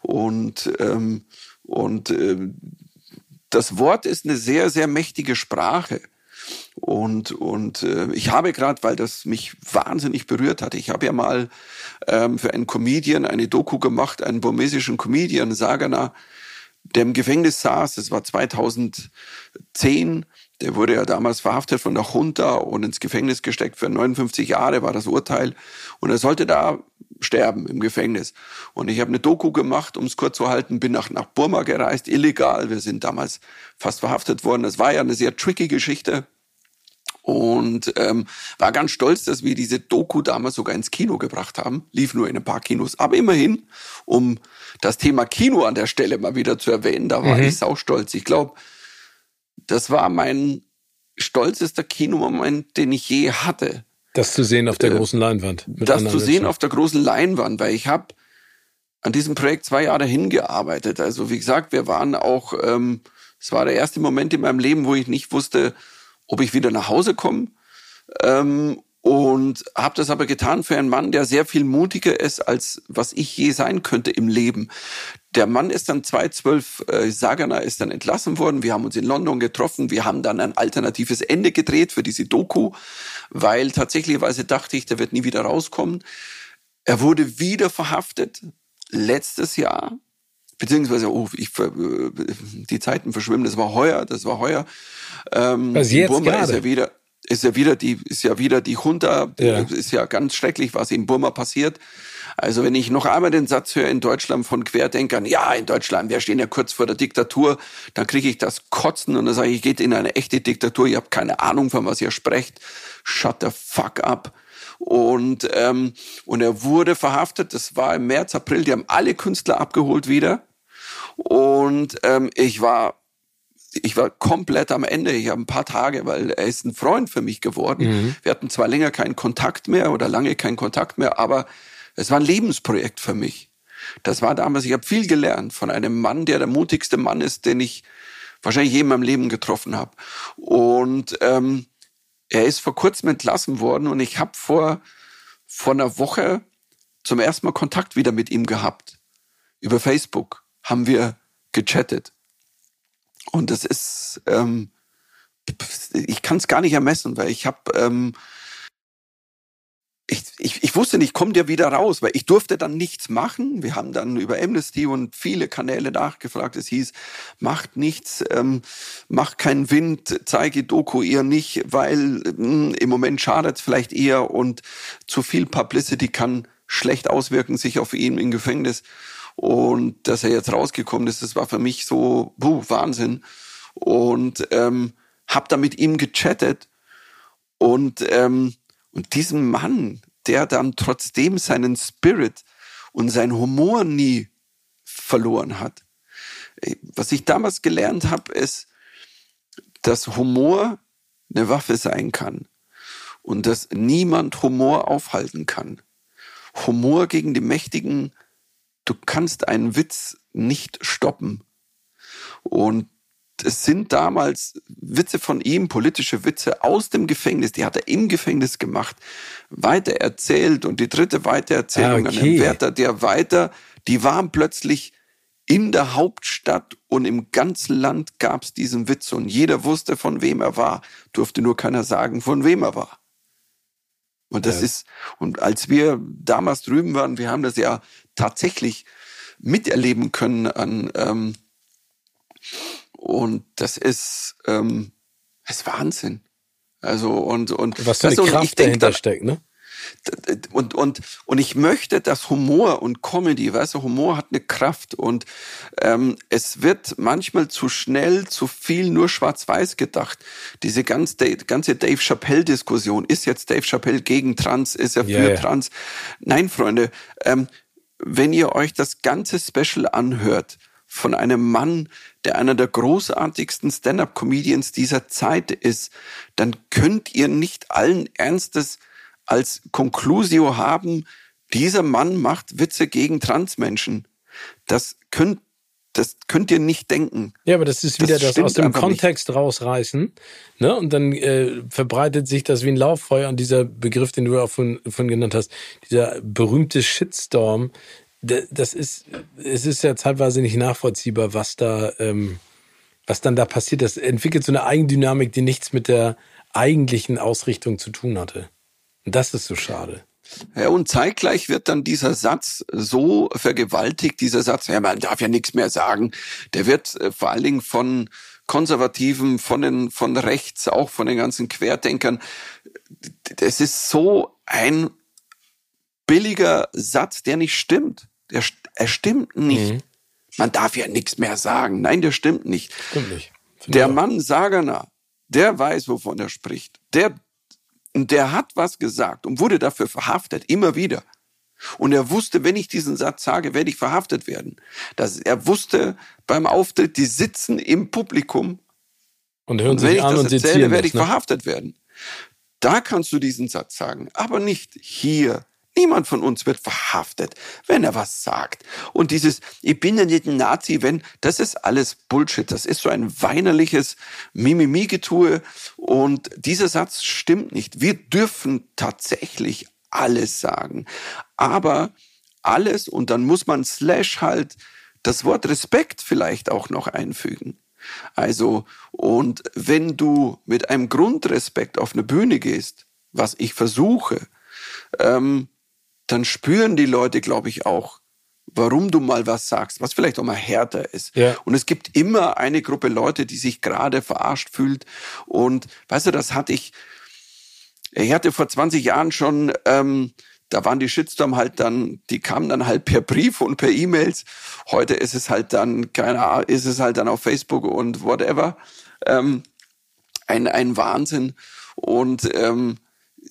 und ähm, und äh, das Wort ist eine sehr sehr mächtige Sprache und, und äh, ich habe gerade, weil das mich wahnsinnig berührt hat, ich habe ja mal ähm, für einen Comedian eine Doku gemacht, einen burmesischen Comedian, Sagana, der im Gefängnis saß. Das war 2010. Der wurde ja damals verhaftet von der Junta und ins Gefängnis gesteckt. Für 59 Jahre war das Urteil. Und er sollte da sterben im Gefängnis. Und ich habe eine Doku gemacht, um es kurz zu halten, bin nach, nach Burma gereist, illegal. Wir sind damals fast verhaftet worden. Das war ja eine sehr tricky Geschichte und ähm, war ganz stolz, dass wir diese Doku damals sogar ins Kino gebracht haben. Lief nur in ein paar Kinos, aber immerhin, um das Thema Kino an der Stelle mal wieder zu erwähnen, da war mhm. ich auch stolz. Ich glaube, das war mein stolzester Kinomoment, den ich je hatte. Das zu sehen auf der äh, großen Leinwand. das zu sehen auf der großen Leinwand, weil ich habe an diesem Projekt zwei Jahre hingearbeitet. Also wie gesagt, wir waren auch, ähm, es war der erste Moment in meinem Leben, wo ich nicht wusste, ob ich wieder nach Hause komme. Ähm, und habe das aber getan für einen Mann, der sehr viel mutiger ist, als was ich je sein könnte im Leben. Der Mann ist dann 2012, äh, Sagana ist dann entlassen worden. Wir haben uns in London getroffen. Wir haben dann ein alternatives Ende gedreht für diese Doku, weil tatsächlicherweise dachte ich, der wird nie wieder rauskommen. Er wurde wieder verhaftet letztes Jahr beziehungsweise, oh, ich, äh, die Zeiten verschwimmen, das war heuer, das war heuer. Ähm, jetzt Burma gerade? ist ja wieder, ist ja wieder die, ist ja wieder die Junta, ja. ist ja ganz schrecklich, was in Burma passiert. Also wenn ich noch einmal den Satz höre in Deutschland von Querdenkern, ja, in Deutschland, wir stehen ja kurz vor der Diktatur, dann kriege ich das Kotzen und dann sage ich, geht in eine echte Diktatur, ihr habt keine Ahnung, von was ihr sprecht, shut the fuck up. Und, ähm, und er wurde verhaftet, das war im März, April, die haben alle Künstler abgeholt wieder. Und ähm, ich war ich war komplett am Ende. Ich habe ein paar Tage, weil er ist ein Freund für mich geworden. Mhm. Wir hatten zwar länger keinen Kontakt mehr oder lange keinen Kontakt mehr, aber es war ein Lebensprojekt für mich. Das war damals, ich habe viel gelernt von einem Mann, der der mutigste Mann ist, den ich wahrscheinlich je in meinem Leben getroffen habe. Und ähm, er ist vor kurzem entlassen worden und ich habe vor, vor einer Woche zum ersten Mal Kontakt wieder mit ihm gehabt. Über Facebook haben wir gechattet. Und das ist, ähm, ich kann es gar nicht ermessen, weil ich habe, ähm, ich, ich, ich wusste nicht, kommt der wieder raus, weil ich durfte dann nichts machen. Wir haben dann über Amnesty und viele Kanäle nachgefragt. Es hieß, macht nichts, ähm, macht keinen Wind, zeige Doku eher nicht, weil mh, hm, im Moment schadet es vielleicht eher und zu viel Publicity kann schlecht auswirken sich auf ihn im Gefängnis. Und dass er jetzt rausgekommen ist, das war für mich so, puh, Wahnsinn. Und ähm, habe da mit ihm gechattet. Und, ähm, und diesem Mann, der dann trotzdem seinen Spirit und seinen Humor nie verloren hat. Was ich damals gelernt habe, ist, dass Humor eine Waffe sein kann und dass niemand Humor aufhalten kann. Humor gegen die mächtigen du kannst einen Witz nicht stoppen. Und es sind damals Witze von ihm, politische Witze aus dem Gefängnis, die hat er im Gefängnis gemacht, weiter erzählt und die dritte Weitererzählung okay. an den Wärter, der weiter, die waren plötzlich in der Hauptstadt und im ganzen Land gab es diesen Witz und jeder wusste, von wem er war, durfte nur keiner sagen, von wem er war. Und das ja. ist, und als wir damals drüben waren, wir haben das ja tatsächlich miterleben können an, ähm, Und das ist, ähm, ist Wahnsinn. Also und und was für eine Kraft dahinter steckt, ne? und, und, und ich möchte, dass Humor und Comedy, weißt du, Humor hat eine Kraft und ähm, es wird manchmal zu schnell, zu viel nur schwarz-weiß gedacht. Diese ganz, ganze Dave Chappelle-Diskussion, ist jetzt Dave Chappelle gegen Trans, ist er für yeah, Trans? Nein, Freunde, ähm, wenn ihr euch das ganze Special anhört, von einem Mann, der einer der großartigsten Stand-up-Comedians dieser Zeit ist, dann könnt ihr nicht allen Ernstes als Conclusio haben, dieser Mann macht Witze gegen Transmenschen. Das könnt, das könnt ihr nicht denken. Ja, aber das ist wieder das, das aus dem Kontext nicht. rausreißen. Ne? Und dann äh, verbreitet sich das wie ein Lauffeuer. Und dieser Begriff, den du auch von, von genannt hast, dieser berühmte Shitstorm, das ist, es ist ja zeitweise nicht nachvollziehbar, was da, ähm, was dann da passiert. Das entwickelt so eine Eigendynamik, die nichts mit der eigentlichen Ausrichtung zu tun hatte. Und das ist so schade. Ja, und zeitgleich wird dann dieser Satz so vergewaltigt, dieser Satz, ja, man darf ja nichts mehr sagen, der wird äh, vor allen Dingen von Konservativen, von den, von rechts, auch von den ganzen Querdenkern, es ist so ein billiger Satz, der nicht stimmt. Der, er stimmt nicht. Mhm. Man darf ja nichts mehr sagen. Nein, der stimmt nicht. Stimmt nicht. der Mann Sagerner, der weiß, wovon er spricht. Der und der hat was gesagt und wurde dafür verhaftet, immer wieder. Und er wusste, wenn ich diesen Satz sage, werde ich verhaftet werden. Das, er wusste beim Auftritt, die sitzen im Publikum. Und hören sich wenn ich an das und erzähle, werde ich ne? verhaftet werden. Da kannst du diesen Satz sagen, aber nicht hier. Niemand von uns wird verhaftet, wenn er was sagt. Und dieses, ich bin ja nicht ein Nazi, wenn, das ist alles Bullshit. Das ist so ein weinerliches Mimimi-Getue. Und dieser Satz stimmt nicht. Wir dürfen tatsächlich alles sagen. Aber alles, und dann muss man slash halt das Wort Respekt vielleicht auch noch einfügen. Also, und wenn du mit einem Grundrespekt auf eine Bühne gehst, was ich versuche, ähm, dann spüren die Leute, glaube ich, auch, warum du mal was sagst, was vielleicht auch mal härter ist. Ja. Und es gibt immer eine Gruppe Leute, die sich gerade verarscht fühlt. Und weißt du, das hatte ich, ich hatte vor 20 Jahren schon, ähm, da waren die Shitstorm halt dann, die kamen dann halt per Brief und per E-Mails. Heute ist es halt dann, keine Ahnung, ist es halt dann auf Facebook und whatever. Ähm, ein, ein Wahnsinn. Und ähm,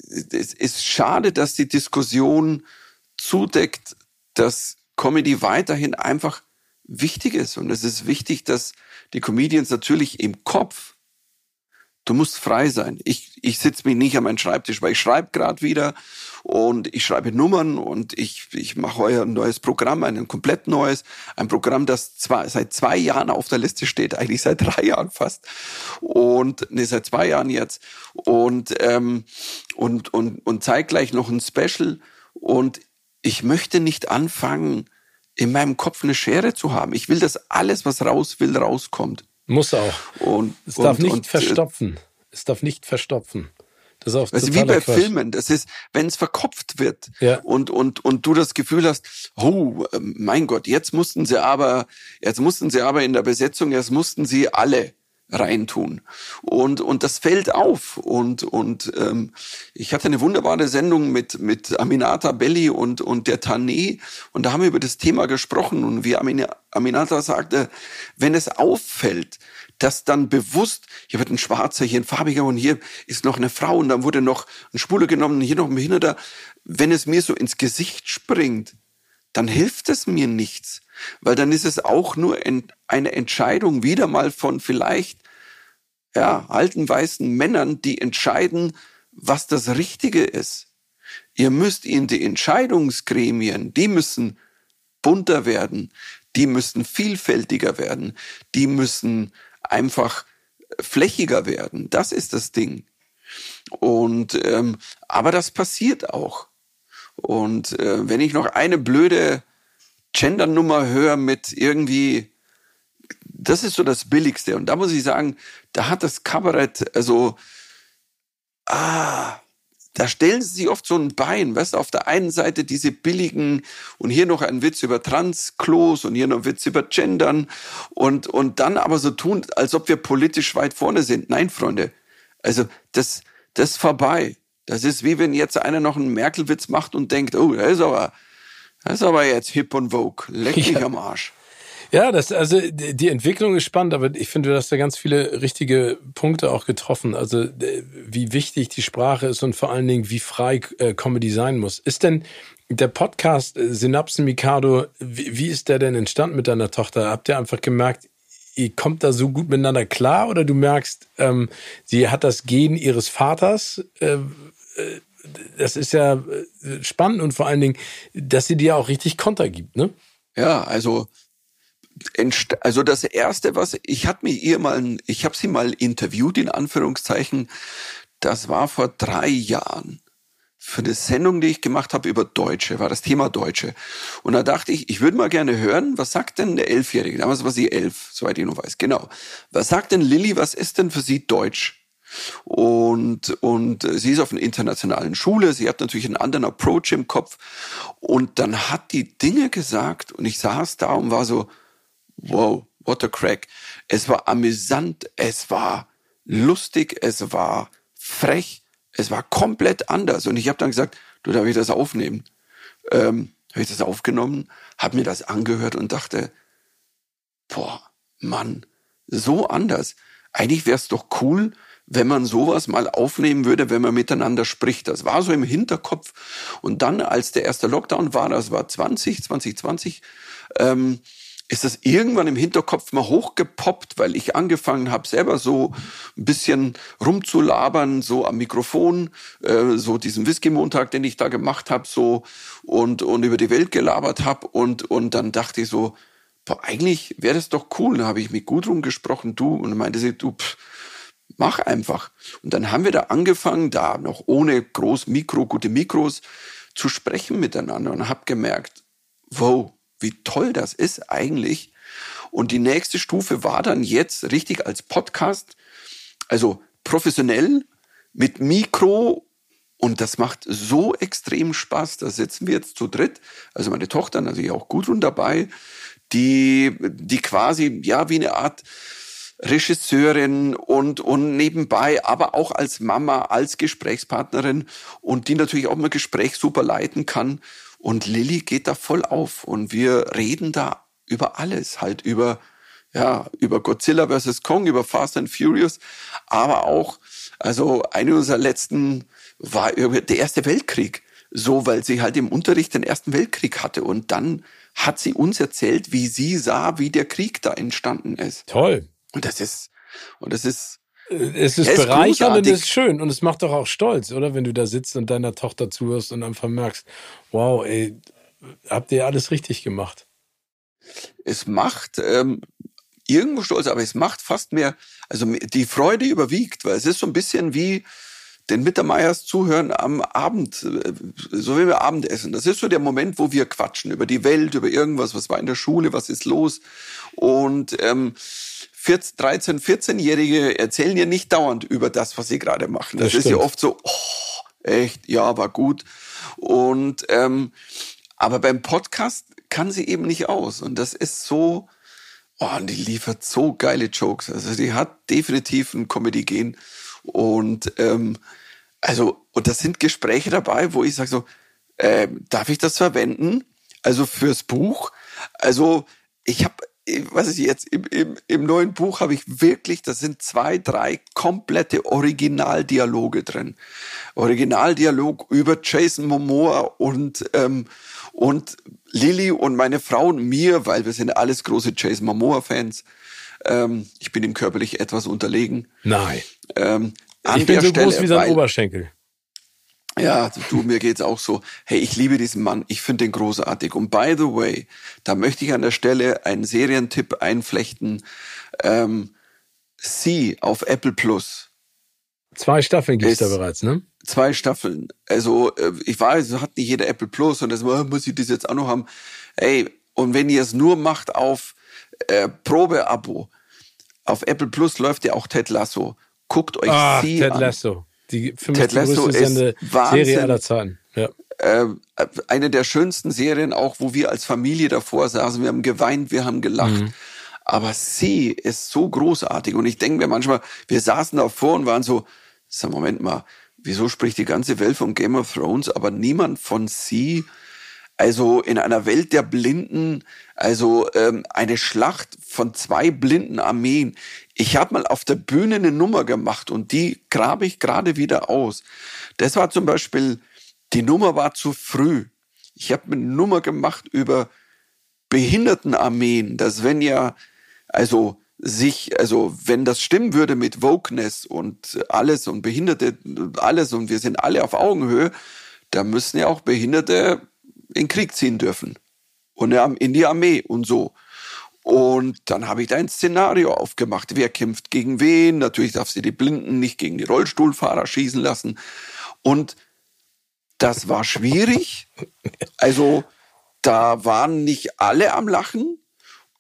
es ist schade, dass die Diskussion zudeckt, dass Comedy weiterhin einfach wichtig ist. Und es ist wichtig, dass die Comedians natürlich im Kopf Du musst frei sein. Ich, ich sitze mich nicht an meinen Schreibtisch, weil ich schreibe gerade wieder und ich schreibe Nummern und ich, ich mache heuer ein neues Programm, ein komplett neues, ein Programm, das zwar seit zwei Jahren auf der Liste steht, eigentlich seit drei Jahren fast und nee, seit zwei Jahren jetzt und ähm, und und und zeitgleich noch ein Special und ich möchte nicht anfangen, in meinem Kopf eine Schere zu haben. Ich will, dass alles, was raus will, rauskommt. Muss auch. Und, es darf und, nicht und, äh, verstopfen. Es darf nicht verstopfen. Das ist auch also wie bei Quatsch. Filmen. Das ist, wenn es verkopft wird ja. und, und, und du das Gefühl hast, oh, ähm, mein Gott, jetzt mussten sie aber, jetzt mussten sie aber in der Besetzung, jetzt mussten sie alle reintun. Und, und das fällt auf. Und, und ähm, ich hatte eine wunderbare Sendung mit, mit Aminata Belli und, und der Tané. Und da haben wir über das Thema gesprochen. Und wie Aminata sagte, wenn es auffällt, dass dann bewusst, hier wird ein Schwarzer, hier ein Farbiger und hier ist noch eine Frau und dann wurde noch ein Schwule genommen, hier noch ein Behinderter. Wenn es mir so ins Gesicht springt, dann hilft es mir nichts. Weil dann ist es auch nur eine Entscheidung wieder mal von vielleicht ja, alten weißen Männern, die entscheiden, was das Richtige ist. Ihr müsst in die Entscheidungsgremien, die müssen bunter werden, die müssen vielfältiger werden, die müssen einfach flächiger werden. Das ist das Ding. Und ähm, aber das passiert auch. Und äh, wenn ich noch eine blöde Gendernummer höre mit irgendwie, das ist so das Billigste. Und da muss ich sagen, da hat das Kabarett, also, ah, da stellen sie sich oft so ein Bein, weißt du, auf der einen Seite diese billigen und hier noch ein Witz über Transklos und hier noch ein Witz über Gendern und, und dann aber so tun, als ob wir politisch weit vorne sind. Nein, Freunde, also das, das ist vorbei. Das ist wie wenn jetzt einer noch einen Merkel-Witz macht und denkt, oh, das ist aber, das ist aber jetzt hip und vogue. Leck mich ja. am Arsch. Ja, das, also die Entwicklung ist spannend, aber ich finde, du hast da ganz viele richtige Punkte auch getroffen. Also wie wichtig die Sprache ist und vor allen Dingen, wie frei äh, Comedy sein muss. Ist denn der Podcast äh, Synapsen Mikado, wie, wie ist der denn entstanden mit deiner Tochter? Habt ihr einfach gemerkt, ihr kommt da so gut miteinander klar oder du merkst, ähm, sie hat das Gen ihres Vaters? Äh, äh, das ist ja äh, spannend und vor allen Dingen, dass sie dir auch richtig Konter gibt, ne? Ja, also also das erste, was ich hatte mir ihr mal, ich habe sie mal interviewt in Anführungszeichen. Das war vor drei Jahren für eine Sendung, die ich gemacht habe über Deutsche, war das Thema Deutsche. Und da dachte ich, ich würde mal gerne hören, was sagt denn der Elfjährige? Damals war sie elf, soweit ich noch weiß. Genau. Was sagt denn Lilly, was ist denn für sie Deutsch? Und, und sie ist auf einer internationalen Schule, sie hat natürlich einen anderen Approach im Kopf. Und dann hat die Dinge gesagt und ich saß da und war so, wow, what a crack. Es war amüsant, es war lustig, es war frech, es war komplett anders. Und ich habe dann gesagt, du, darf ich das aufnehmen? Ähm, habe ich das aufgenommen, habe mir das angehört und dachte, boah, Mann, so anders. Eigentlich wäre es doch cool, wenn man sowas mal aufnehmen würde, wenn man miteinander spricht. Das war so im Hinterkopf. Und dann, als der erste Lockdown war, das war 20, 2020, ähm, ist das irgendwann im Hinterkopf mal hochgepoppt, weil ich angefangen habe, selber so ein bisschen rumzulabern, so am Mikrofon, äh, so diesen Whisky-Montag, den ich da gemacht habe, so und, und über die Welt gelabert habe und, und dann dachte ich so, boah, eigentlich wäre das doch cool. Dann habe ich mit Gudrun gesprochen, du, und meinte sie, du, pff, mach einfach. Und dann haben wir da angefangen, da noch ohne groß Mikro, gute Mikros, zu sprechen miteinander und habe gemerkt, wow, wie toll das ist eigentlich. Und die nächste Stufe war dann jetzt richtig als Podcast, also professionell mit Mikro und das macht so extrem Spaß. Da sitzen wir jetzt zu dritt, also meine Tochter natürlich auch Gudrun dabei, die, die quasi, ja, wie eine Art Regisseurin und, und nebenbei, aber auch als Mama, als Gesprächspartnerin und die natürlich auch mal Gespräch super leiten kann. Und Lilly geht da voll auf und wir reden da über alles, halt über, ja, über Godzilla vs. Kong, über Fast and Furious, aber auch, also eine unserer letzten war der Erste Weltkrieg. So, weil sie halt im Unterricht den Ersten Weltkrieg hatte und dann hat sie uns erzählt, wie sie sah, wie der Krieg da entstanden ist. Toll. Und das ist, und das ist, es ist, bereichernd und es ist schön und es macht doch auch stolz, oder? Wenn du da sitzt und deiner Tochter zuhörst und einfach merkst, wow, ey, habt ihr alles richtig gemacht. Es macht ähm, irgendwo stolz, aber es macht fast mehr, also die Freude überwiegt, weil es ist so ein bisschen wie den Mittermeiers zuhören am Abend, äh, so wie wir Abendessen. Das ist so der Moment, wo wir quatschen über die Welt, über irgendwas, was war in der Schule, was ist los. Und ähm, 14, 13, 14-Jährige erzählen ja nicht dauernd über das, was sie gerade machen. Das, das ist ja oft so, oh, echt, ja, war gut. Und ähm, aber beim Podcast kann sie eben nicht aus. Und das ist so, oh, und die liefert so geile Jokes. Also die hat definitiv ein Comedy-Gen. Und ähm, also, und das sind Gespräche dabei, wo ich sage so, äh, darf ich das verwenden? Also fürs Buch? Also ich habe was ich jetzt im, im, im neuen Buch habe ich wirklich, das sind zwei, drei komplette Originaldialoge drin. Originaldialog über Jason Momoa und ähm, und Lilly und meine Frau und mir, weil wir sind alles große Jason Momoa Fans. Ähm, ich bin ihm körperlich etwas unterlegen. Nein. Ähm, ich bin so Stelle, groß wie sein Oberschenkel. Ja, du, mir geht's auch so. Hey, ich liebe diesen Mann. Ich finde den großartig. Und by the way, da möchte ich an der Stelle einen Serientipp einflechten. Ähm, Sie auf Apple Plus. Zwei Staffeln gibt's da bereits, ne? Zwei Staffeln. Also, äh, ich weiß, hat nicht jeder Apple Plus und das oh, muss ich das jetzt auch noch haben. Ey, und wenn ihr es nur macht auf äh, Probeabo, auf Apple Plus läuft ja auch Ted Lasso. Guckt euch Ach, Sie Ted an. Lasso. Die für mich Ted Lasso ist eine Wahnsinn. Serie aller Zeiten. Ja. Äh, eine der schönsten Serien, auch wo wir als Familie davor saßen. Wir haben geweint, wir haben gelacht. Mhm. Aber sie ist so großartig. Und ich denke mir manchmal, wir saßen davor und waren so, sag, Moment mal, wieso spricht die ganze Welt von Game of Thrones, aber niemand von sie? Also in einer Welt der Blinden, also ähm, eine Schlacht von zwei blinden Armeen. Ich habe mal auf der Bühne eine Nummer gemacht und die grabe ich gerade wieder aus. Das war zum Beispiel, die Nummer war zu früh. Ich habe eine Nummer gemacht über Behindertenarmeen, dass wenn ja, also sich, also wenn das stimmen würde mit Wokeness und alles und Behinderte, alles und wir sind alle auf Augenhöhe, da müssen ja auch Behinderte in Krieg ziehen dürfen und in die Armee und so. Und dann habe ich da ein Szenario aufgemacht. Wer kämpft gegen wen? Natürlich darf sie die Blinden nicht gegen die Rollstuhlfahrer schießen lassen. Und das war schwierig. Also da waren nicht alle am Lachen.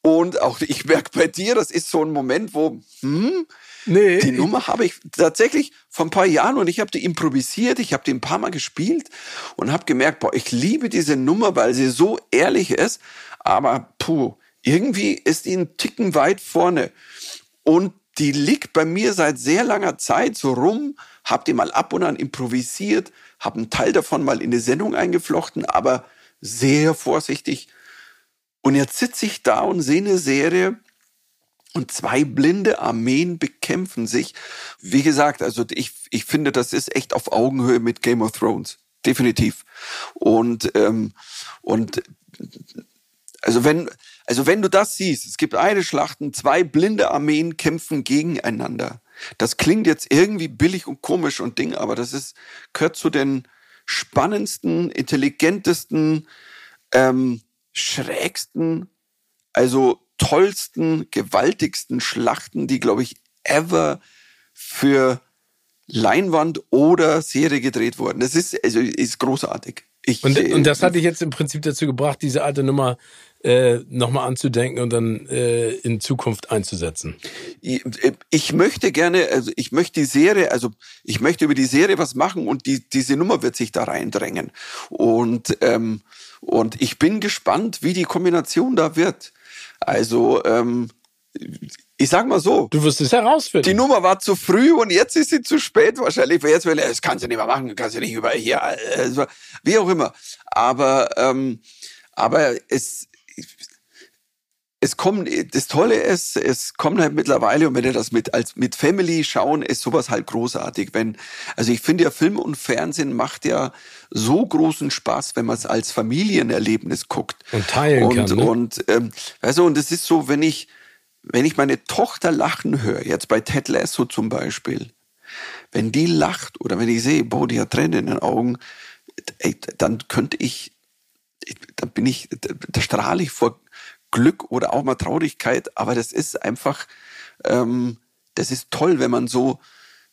Und auch ich merke bei dir, das ist so ein Moment, wo, hm, nee. die Nummer habe ich tatsächlich vor ein paar Jahren und ich habe die improvisiert, ich habe die ein paar Mal gespielt und habe gemerkt, boah, ich liebe diese Nummer, weil sie so ehrlich ist. Aber puh, irgendwie ist die ein Ticken weit vorne. Und die liegt bei mir seit sehr langer Zeit so rum, hab die mal ab und an improvisiert, hab einen Teil davon mal in die Sendung eingeflochten, aber sehr vorsichtig. Und jetzt sitze ich da und sehe eine Serie und zwei blinde Armeen bekämpfen sich. Wie gesagt, also ich, ich finde, das ist echt auf Augenhöhe mit Game of Thrones. Definitiv. Und, ähm, und also wenn, also wenn du das siehst, es gibt eine Schlachten, zwei blinde Armeen kämpfen gegeneinander. Das klingt jetzt irgendwie billig und komisch und Ding, aber das ist, gehört zu den spannendsten, intelligentesten, ähm, schrägsten, also tollsten, gewaltigsten Schlachten, die, glaube ich, ever für Leinwand oder Serie gedreht wurden. Das ist, also, ist großartig. Ich, und, und das hat dich jetzt im Prinzip dazu gebracht, diese alte Nummer äh, nochmal anzudenken und dann äh, in Zukunft einzusetzen? Ich, ich, möchte gerne, also ich möchte die Serie, also ich möchte über die Serie was machen und die, diese Nummer wird sich da reindrängen. Und, ähm, und ich bin gespannt, wie die Kombination da wird. Also, ähm, ich sag mal so. Du wirst es herausfinden. Die Nummer war zu früh und jetzt ist sie zu spät wahrscheinlich. Jetzt will das kannst du nicht mehr machen, kannst du nicht über hier, also, wie auch immer. Aber ähm, aber es es kommt, das Tolle ist, es kommt halt mittlerweile, und wenn ihr das mit, als, mit Family schauen, ist sowas halt großartig. Wenn, also ich finde ja Film und Fernsehen macht ja so großen Spaß, wenn man es als Familienerlebnis guckt. Und teilen und, kann. Ne? Und, ähm, also, und es ist so, wenn ich, wenn ich meine Tochter lachen höre, jetzt bei Ted Lasso zum Beispiel, wenn die lacht oder wenn ich sehe, boah, die hat Tränen in den Augen, ey, dann könnte ich, dann bin ich, da strahle ich vor Glück oder auch mal Traurigkeit, aber das ist einfach, ähm, das ist toll, wenn man so,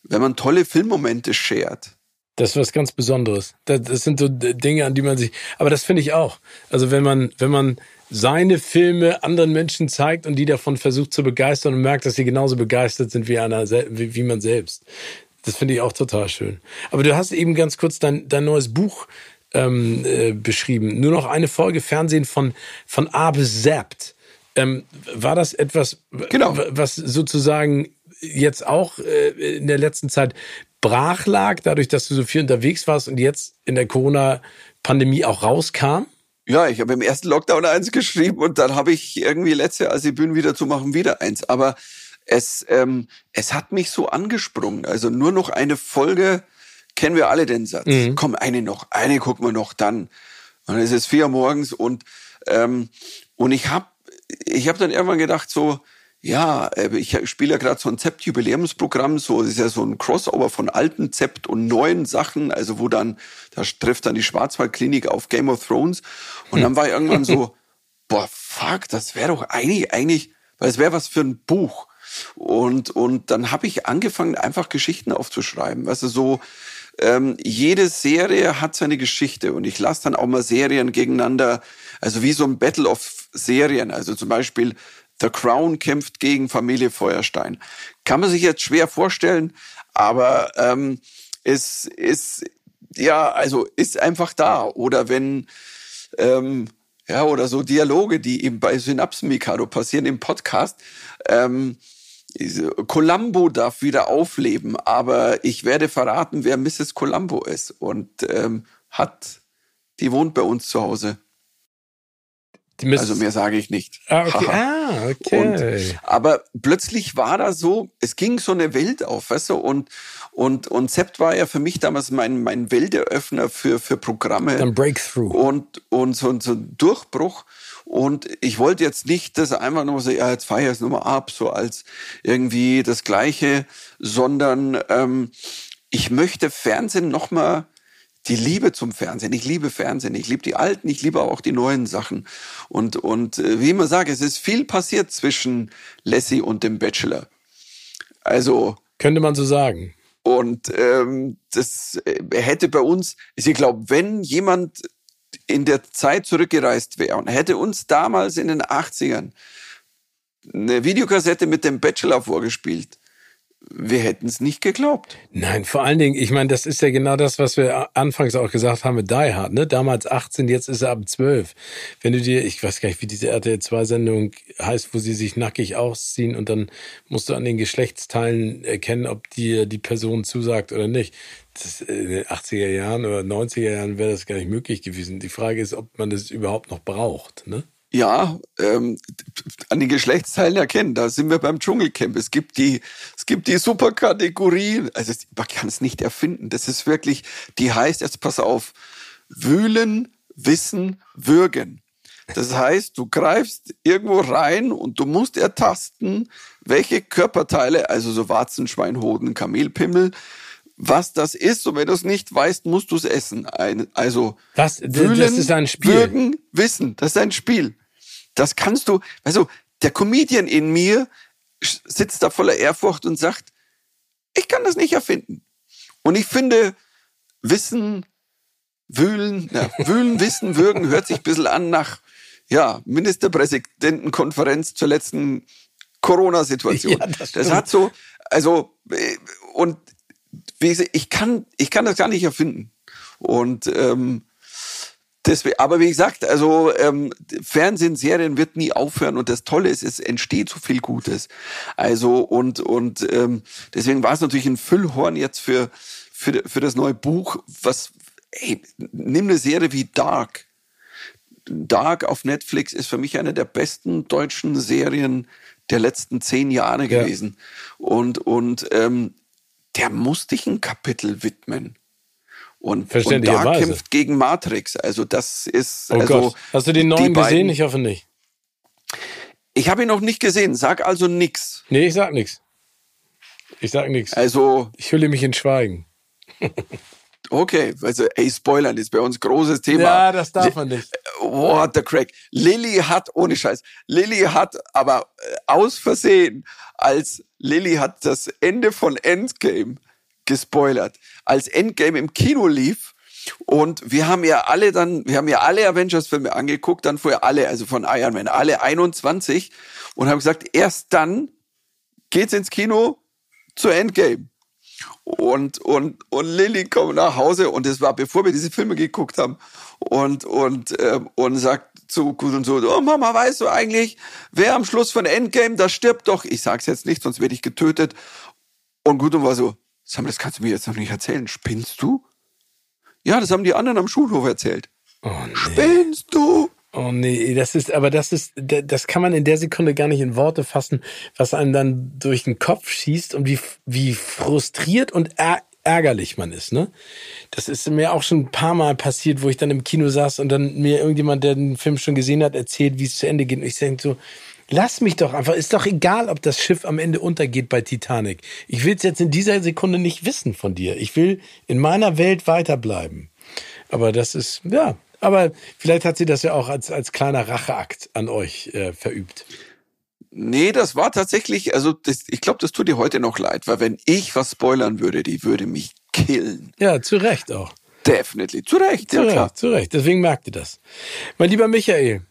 wenn man tolle Filmmomente shared. Das ist was ganz Besonderes. Das, das sind so Dinge, an die man sich. Aber das finde ich auch. Also wenn man, wenn man seine Filme anderen Menschen zeigt und die davon versucht zu begeistern und merkt, dass sie genauso begeistert sind wie einer, wie, wie man selbst. Das finde ich auch total schön. Aber du hast eben ganz kurz dein, dein neues Buch ähm, äh, beschrieben. Nur noch eine Folge Fernsehen von, von A bis Z. Ähm, war das etwas, genau. was sozusagen jetzt auch äh, in der letzten Zeit brach lag, dadurch, dass du so viel unterwegs warst und jetzt in der Corona-Pandemie auch rauskam? Ja, ich habe im ersten Lockdown eins geschrieben und dann habe ich irgendwie letzte, als die Bühnen wieder zu machen, wieder eins. Aber es, ähm, es hat mich so angesprungen. Also nur noch eine Folge kennen wir alle den Satz. Mhm. Komm, eine noch, eine gucken wir noch dann. Und es ist vier morgens und ähm, und ich habe ich hab dann irgendwann gedacht so, ja, äh, ich spiele ja gerade so ein Zept-Jubiläumsprogramm, so das ist ja so ein Crossover von alten Zept und neuen Sachen, also wo dann, da trifft dann die Schwarzwaldklinik auf Game of Thrones. Und dann war irgendwann so, boah, fuck, das wäre doch eigentlich, eigentlich, weil es wäre was für ein Buch. Und, und dann habe ich angefangen, einfach Geschichten aufzuschreiben. Weißt du, so, ähm, jede Serie hat seine Geschichte und ich lasse dann auch mal Serien gegeneinander, also wie so ein Battle of Serien, also zum Beispiel The Crown kämpft gegen Familie Feuerstein. Kann man sich jetzt schwer vorstellen, aber ähm, ist, ist, ja, also ist einfach da. Oder wenn, ähm, ja, oder so Dialoge, die eben bei Synapsen Mikado passieren im Podcast. Ähm, Columbo darf wieder aufleben, aber ich werde verraten, wer Mrs. Columbo ist und ähm, hat, die wohnt bei uns zu Hause. also mehr sage ich nicht. Ah, okay. ah, okay. Und, aber plötzlich war da so, es ging so eine Welt auf, weißt du, und, und, und Sept war ja für mich damals mein, mein Welteröffner für, für Programme. Ein Breakthrough. Und, und so, so ein Durchbruch. Und ich wollte jetzt nicht das einfach nur so, ja, jetzt feier ich es nochmal ab, so als irgendwie das Gleiche, sondern ähm, ich möchte Fernsehen nochmal die Liebe zum Fernsehen. Ich liebe Fernsehen. Ich liebe die alten, ich liebe auch die neuen Sachen. Und, und äh, wie immer sage, es ist viel passiert zwischen Lassie und dem Bachelor. Also. Könnte man so sagen. Und ähm, das äh, hätte bei uns, ich glaube, wenn jemand in der Zeit zurückgereist wäre und hätte uns damals in den 80ern eine Videokassette mit dem Bachelor vorgespielt, wir hätten es nicht geglaubt. Nein, vor allen Dingen, ich meine, das ist ja genau das, was wir anfangs auch gesagt haben mit Die Hard, ne? Damals 18, jetzt ist er ab 12. Wenn du dir, ich weiß gar nicht, wie diese RTL 2 Sendung heißt, wo sie sich nackig ausziehen und dann musst du an den Geschlechtsteilen erkennen, ob dir die Person zusagt oder nicht das, in den 80er Jahren oder 90er Jahren wäre das gar nicht möglich gewesen. Die Frage ist, ob man das überhaupt noch braucht. Ne? Ja, ähm, an den Geschlechtsteilen erkennen. Da sind wir beim Dschungelcamp. Es gibt die, es gibt die Superkategorie. Also man kann es nicht erfinden. Das ist wirklich, die heißt jetzt pass auf: Wühlen, Wissen, Würgen. Das heißt, du greifst irgendwo rein und du musst ertasten, welche Körperteile, also so Warzen, Schweinhoden, Kamelpimmel, was das ist. Und wenn du es nicht weißt, musst du es essen. Also was, wühlen, das ist ein Spiel. Würgen, wissen, das ist ein Spiel. Das kannst du, also der Comedian in mir sitzt da voller Ehrfurcht und sagt, ich kann das nicht erfinden. Und ich finde, Wissen, Wühlen, ja, Wühlen, Wissen, Würgen hört sich ein bisschen an nach ja, Ministerpräsidentenkonferenz zur letzten Corona-Situation. Ja, das, das hat so, also, äh, und wie gesagt, ich kann, ich kann das gar nicht erfinden. Und ähm, deswegen, aber wie gesagt, also ähm, Fernsehen, Serien wird nie aufhören und das Tolle ist, es entsteht so viel Gutes. Also und und ähm, deswegen war es natürlich ein Füllhorn jetzt für für für das neue Buch. Was, ey, nimm eine Serie wie Dark. Dark auf Netflix ist für mich eine der besten deutschen Serien der letzten zehn Jahre gewesen. Ja. Und und ähm, der muss dich ein Kapitel widmen. Und, und da kämpft gegen Matrix. Also das ist. Oh also Gott. Hast du den neuen gesehen? Ich hoffe nicht. Ich habe ihn noch nicht gesehen. Sag also nix. Nee, ich sag nix. Ich sag nix. Also. Ich hülle mich in Schweigen. Okay, also ey, Spoilern ist bei uns großes Thema. Ja, das darf man nicht. What the crack. Lilly hat, ohne Scheiß, Lilly hat aber äh, aus Versehen, als Lilly hat das Ende von Endgame gespoilert. Als Endgame im Kino lief, und wir haben ja alle dann, wir haben ja alle Avengers-Filme angeguckt, dann vorher alle, also von Iron Man, alle 21 und haben gesagt, erst dann geht's ins Kino zu Endgame. Und, und, und Lilly kommt nach Hause und das war bevor wir diese Filme geguckt haben und, und, äh, und sagt zu Gut und so, oh Mama, weißt du eigentlich, wer am Schluss von Endgame, da stirbt doch, ich sag's jetzt nicht, sonst werde ich getötet. Und Gut war so, Sag mal, das kannst du mir jetzt noch nicht erzählen. Spinnst du? Ja, das haben die anderen am Schulhof erzählt. Oh, nee. Spinnst du? Oh nee, das ist, aber das ist, das kann man in der Sekunde gar nicht in Worte fassen, was einem dann durch den Kopf schießt und wie, wie frustriert und ärgerlich man ist, ne? Das ist mir auch schon ein paar Mal passiert, wo ich dann im Kino saß und dann mir irgendjemand, der den Film schon gesehen hat, erzählt, wie es zu Ende geht. Und ich denke so, Lass mich doch einfach. Ist doch egal, ob das Schiff am Ende untergeht bei Titanic. Ich will es jetzt in dieser Sekunde nicht wissen von dir. Ich will in meiner Welt weiterbleiben. Aber das ist, ja. Aber vielleicht hat sie das ja auch als, als kleiner Racheakt an euch äh, verübt. Nee, das war tatsächlich, also das, ich glaube, das tut dir heute noch leid, weil wenn ich was spoilern würde, die würde mich killen. Ja, zu Recht auch. Definitely, zu Recht, zu ja Recht, klar. Zu Recht, deswegen merkt ihr das. Mein lieber Michael,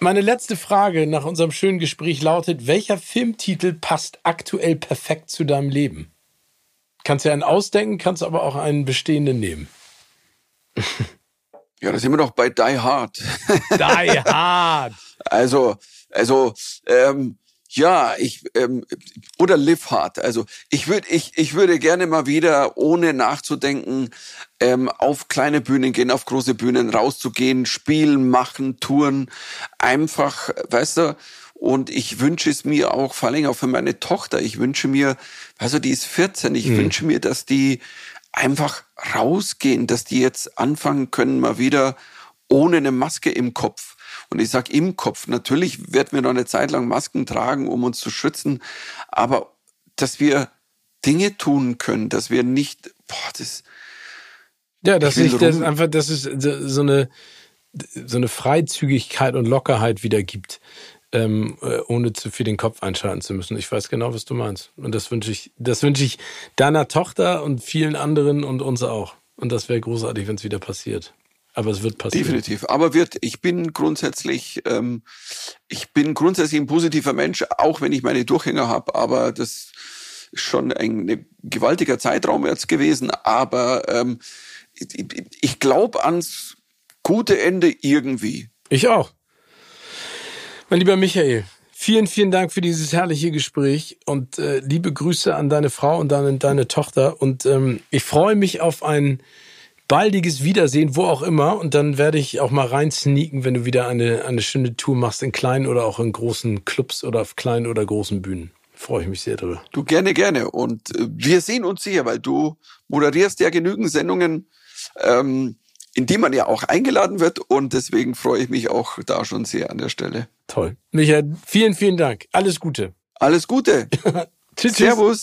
meine letzte Frage nach unserem schönen Gespräch lautet, welcher Filmtitel passt aktuell perfekt zu deinem Leben? Kannst ja einen ausdenken, kannst aber auch einen bestehenden nehmen. Ja, da sind wir doch bei Die Hard. Die Hard. also, also, ähm, ja, ich ähm, oder Live Hard. Also ich würde ich ich würde gerne mal wieder ohne nachzudenken ähm, auf kleine Bühnen gehen, auf große Bühnen rauszugehen, spielen, machen, touren, einfach, weißt du. Und ich wünsche es mir auch, vor allem auch für meine Tochter. Ich wünsche mir, also die ist 14. Ich mhm. wünsche mir, dass die einfach rausgehen, dass die jetzt anfangen können, mal wieder ohne eine Maske im Kopf. Und ich sage im Kopf, natürlich werden wir noch eine Zeit lang Masken tragen, um uns zu schützen, aber dass wir Dinge tun können, dass wir nicht, boah, das. Ja, das ist das einfach, dass es so eine, so eine Freizügigkeit und Lockerheit wieder gibt, ähm, äh, ohne zu viel den Kopf einschalten zu müssen. Ich weiß genau, was du meinst. Und das wünsche ich, das wünsche ich deiner Tochter und vielen anderen und uns auch. Und das wäre großartig, wenn es wieder passiert. Aber es wird passieren. Definitiv. Aber wird, ich bin grundsätzlich, ähm, ich bin grundsätzlich ein positiver Mensch, auch wenn ich meine Durchhänger habe, aber das ist schon ein, ein gewaltiger Zeitraum jetzt gewesen. Aber ähm, ich, ich glaube ans gute Ende irgendwie. Ich auch. Mein lieber Michael, vielen, vielen Dank für dieses herrliche Gespräch und äh, liebe Grüße an deine Frau und deine, deine Tochter. Und ähm, ich freue mich auf ein baldiges Wiedersehen, wo auch immer. Und dann werde ich auch mal rein sneaken, wenn du wieder eine, eine schöne Tour machst in kleinen oder auch in großen Clubs oder auf kleinen oder großen Bühnen. Freue ich mich sehr drüber. Du gerne, gerne. Und äh, wir sehen uns sicher, weil du moderierst ja genügend Sendungen, ähm, in die man ja auch eingeladen wird. Und deswegen freue ich mich auch da schon sehr an der Stelle. Toll. Michael, vielen, vielen Dank. Alles Gute. Alles Gute. tschüss. Servus.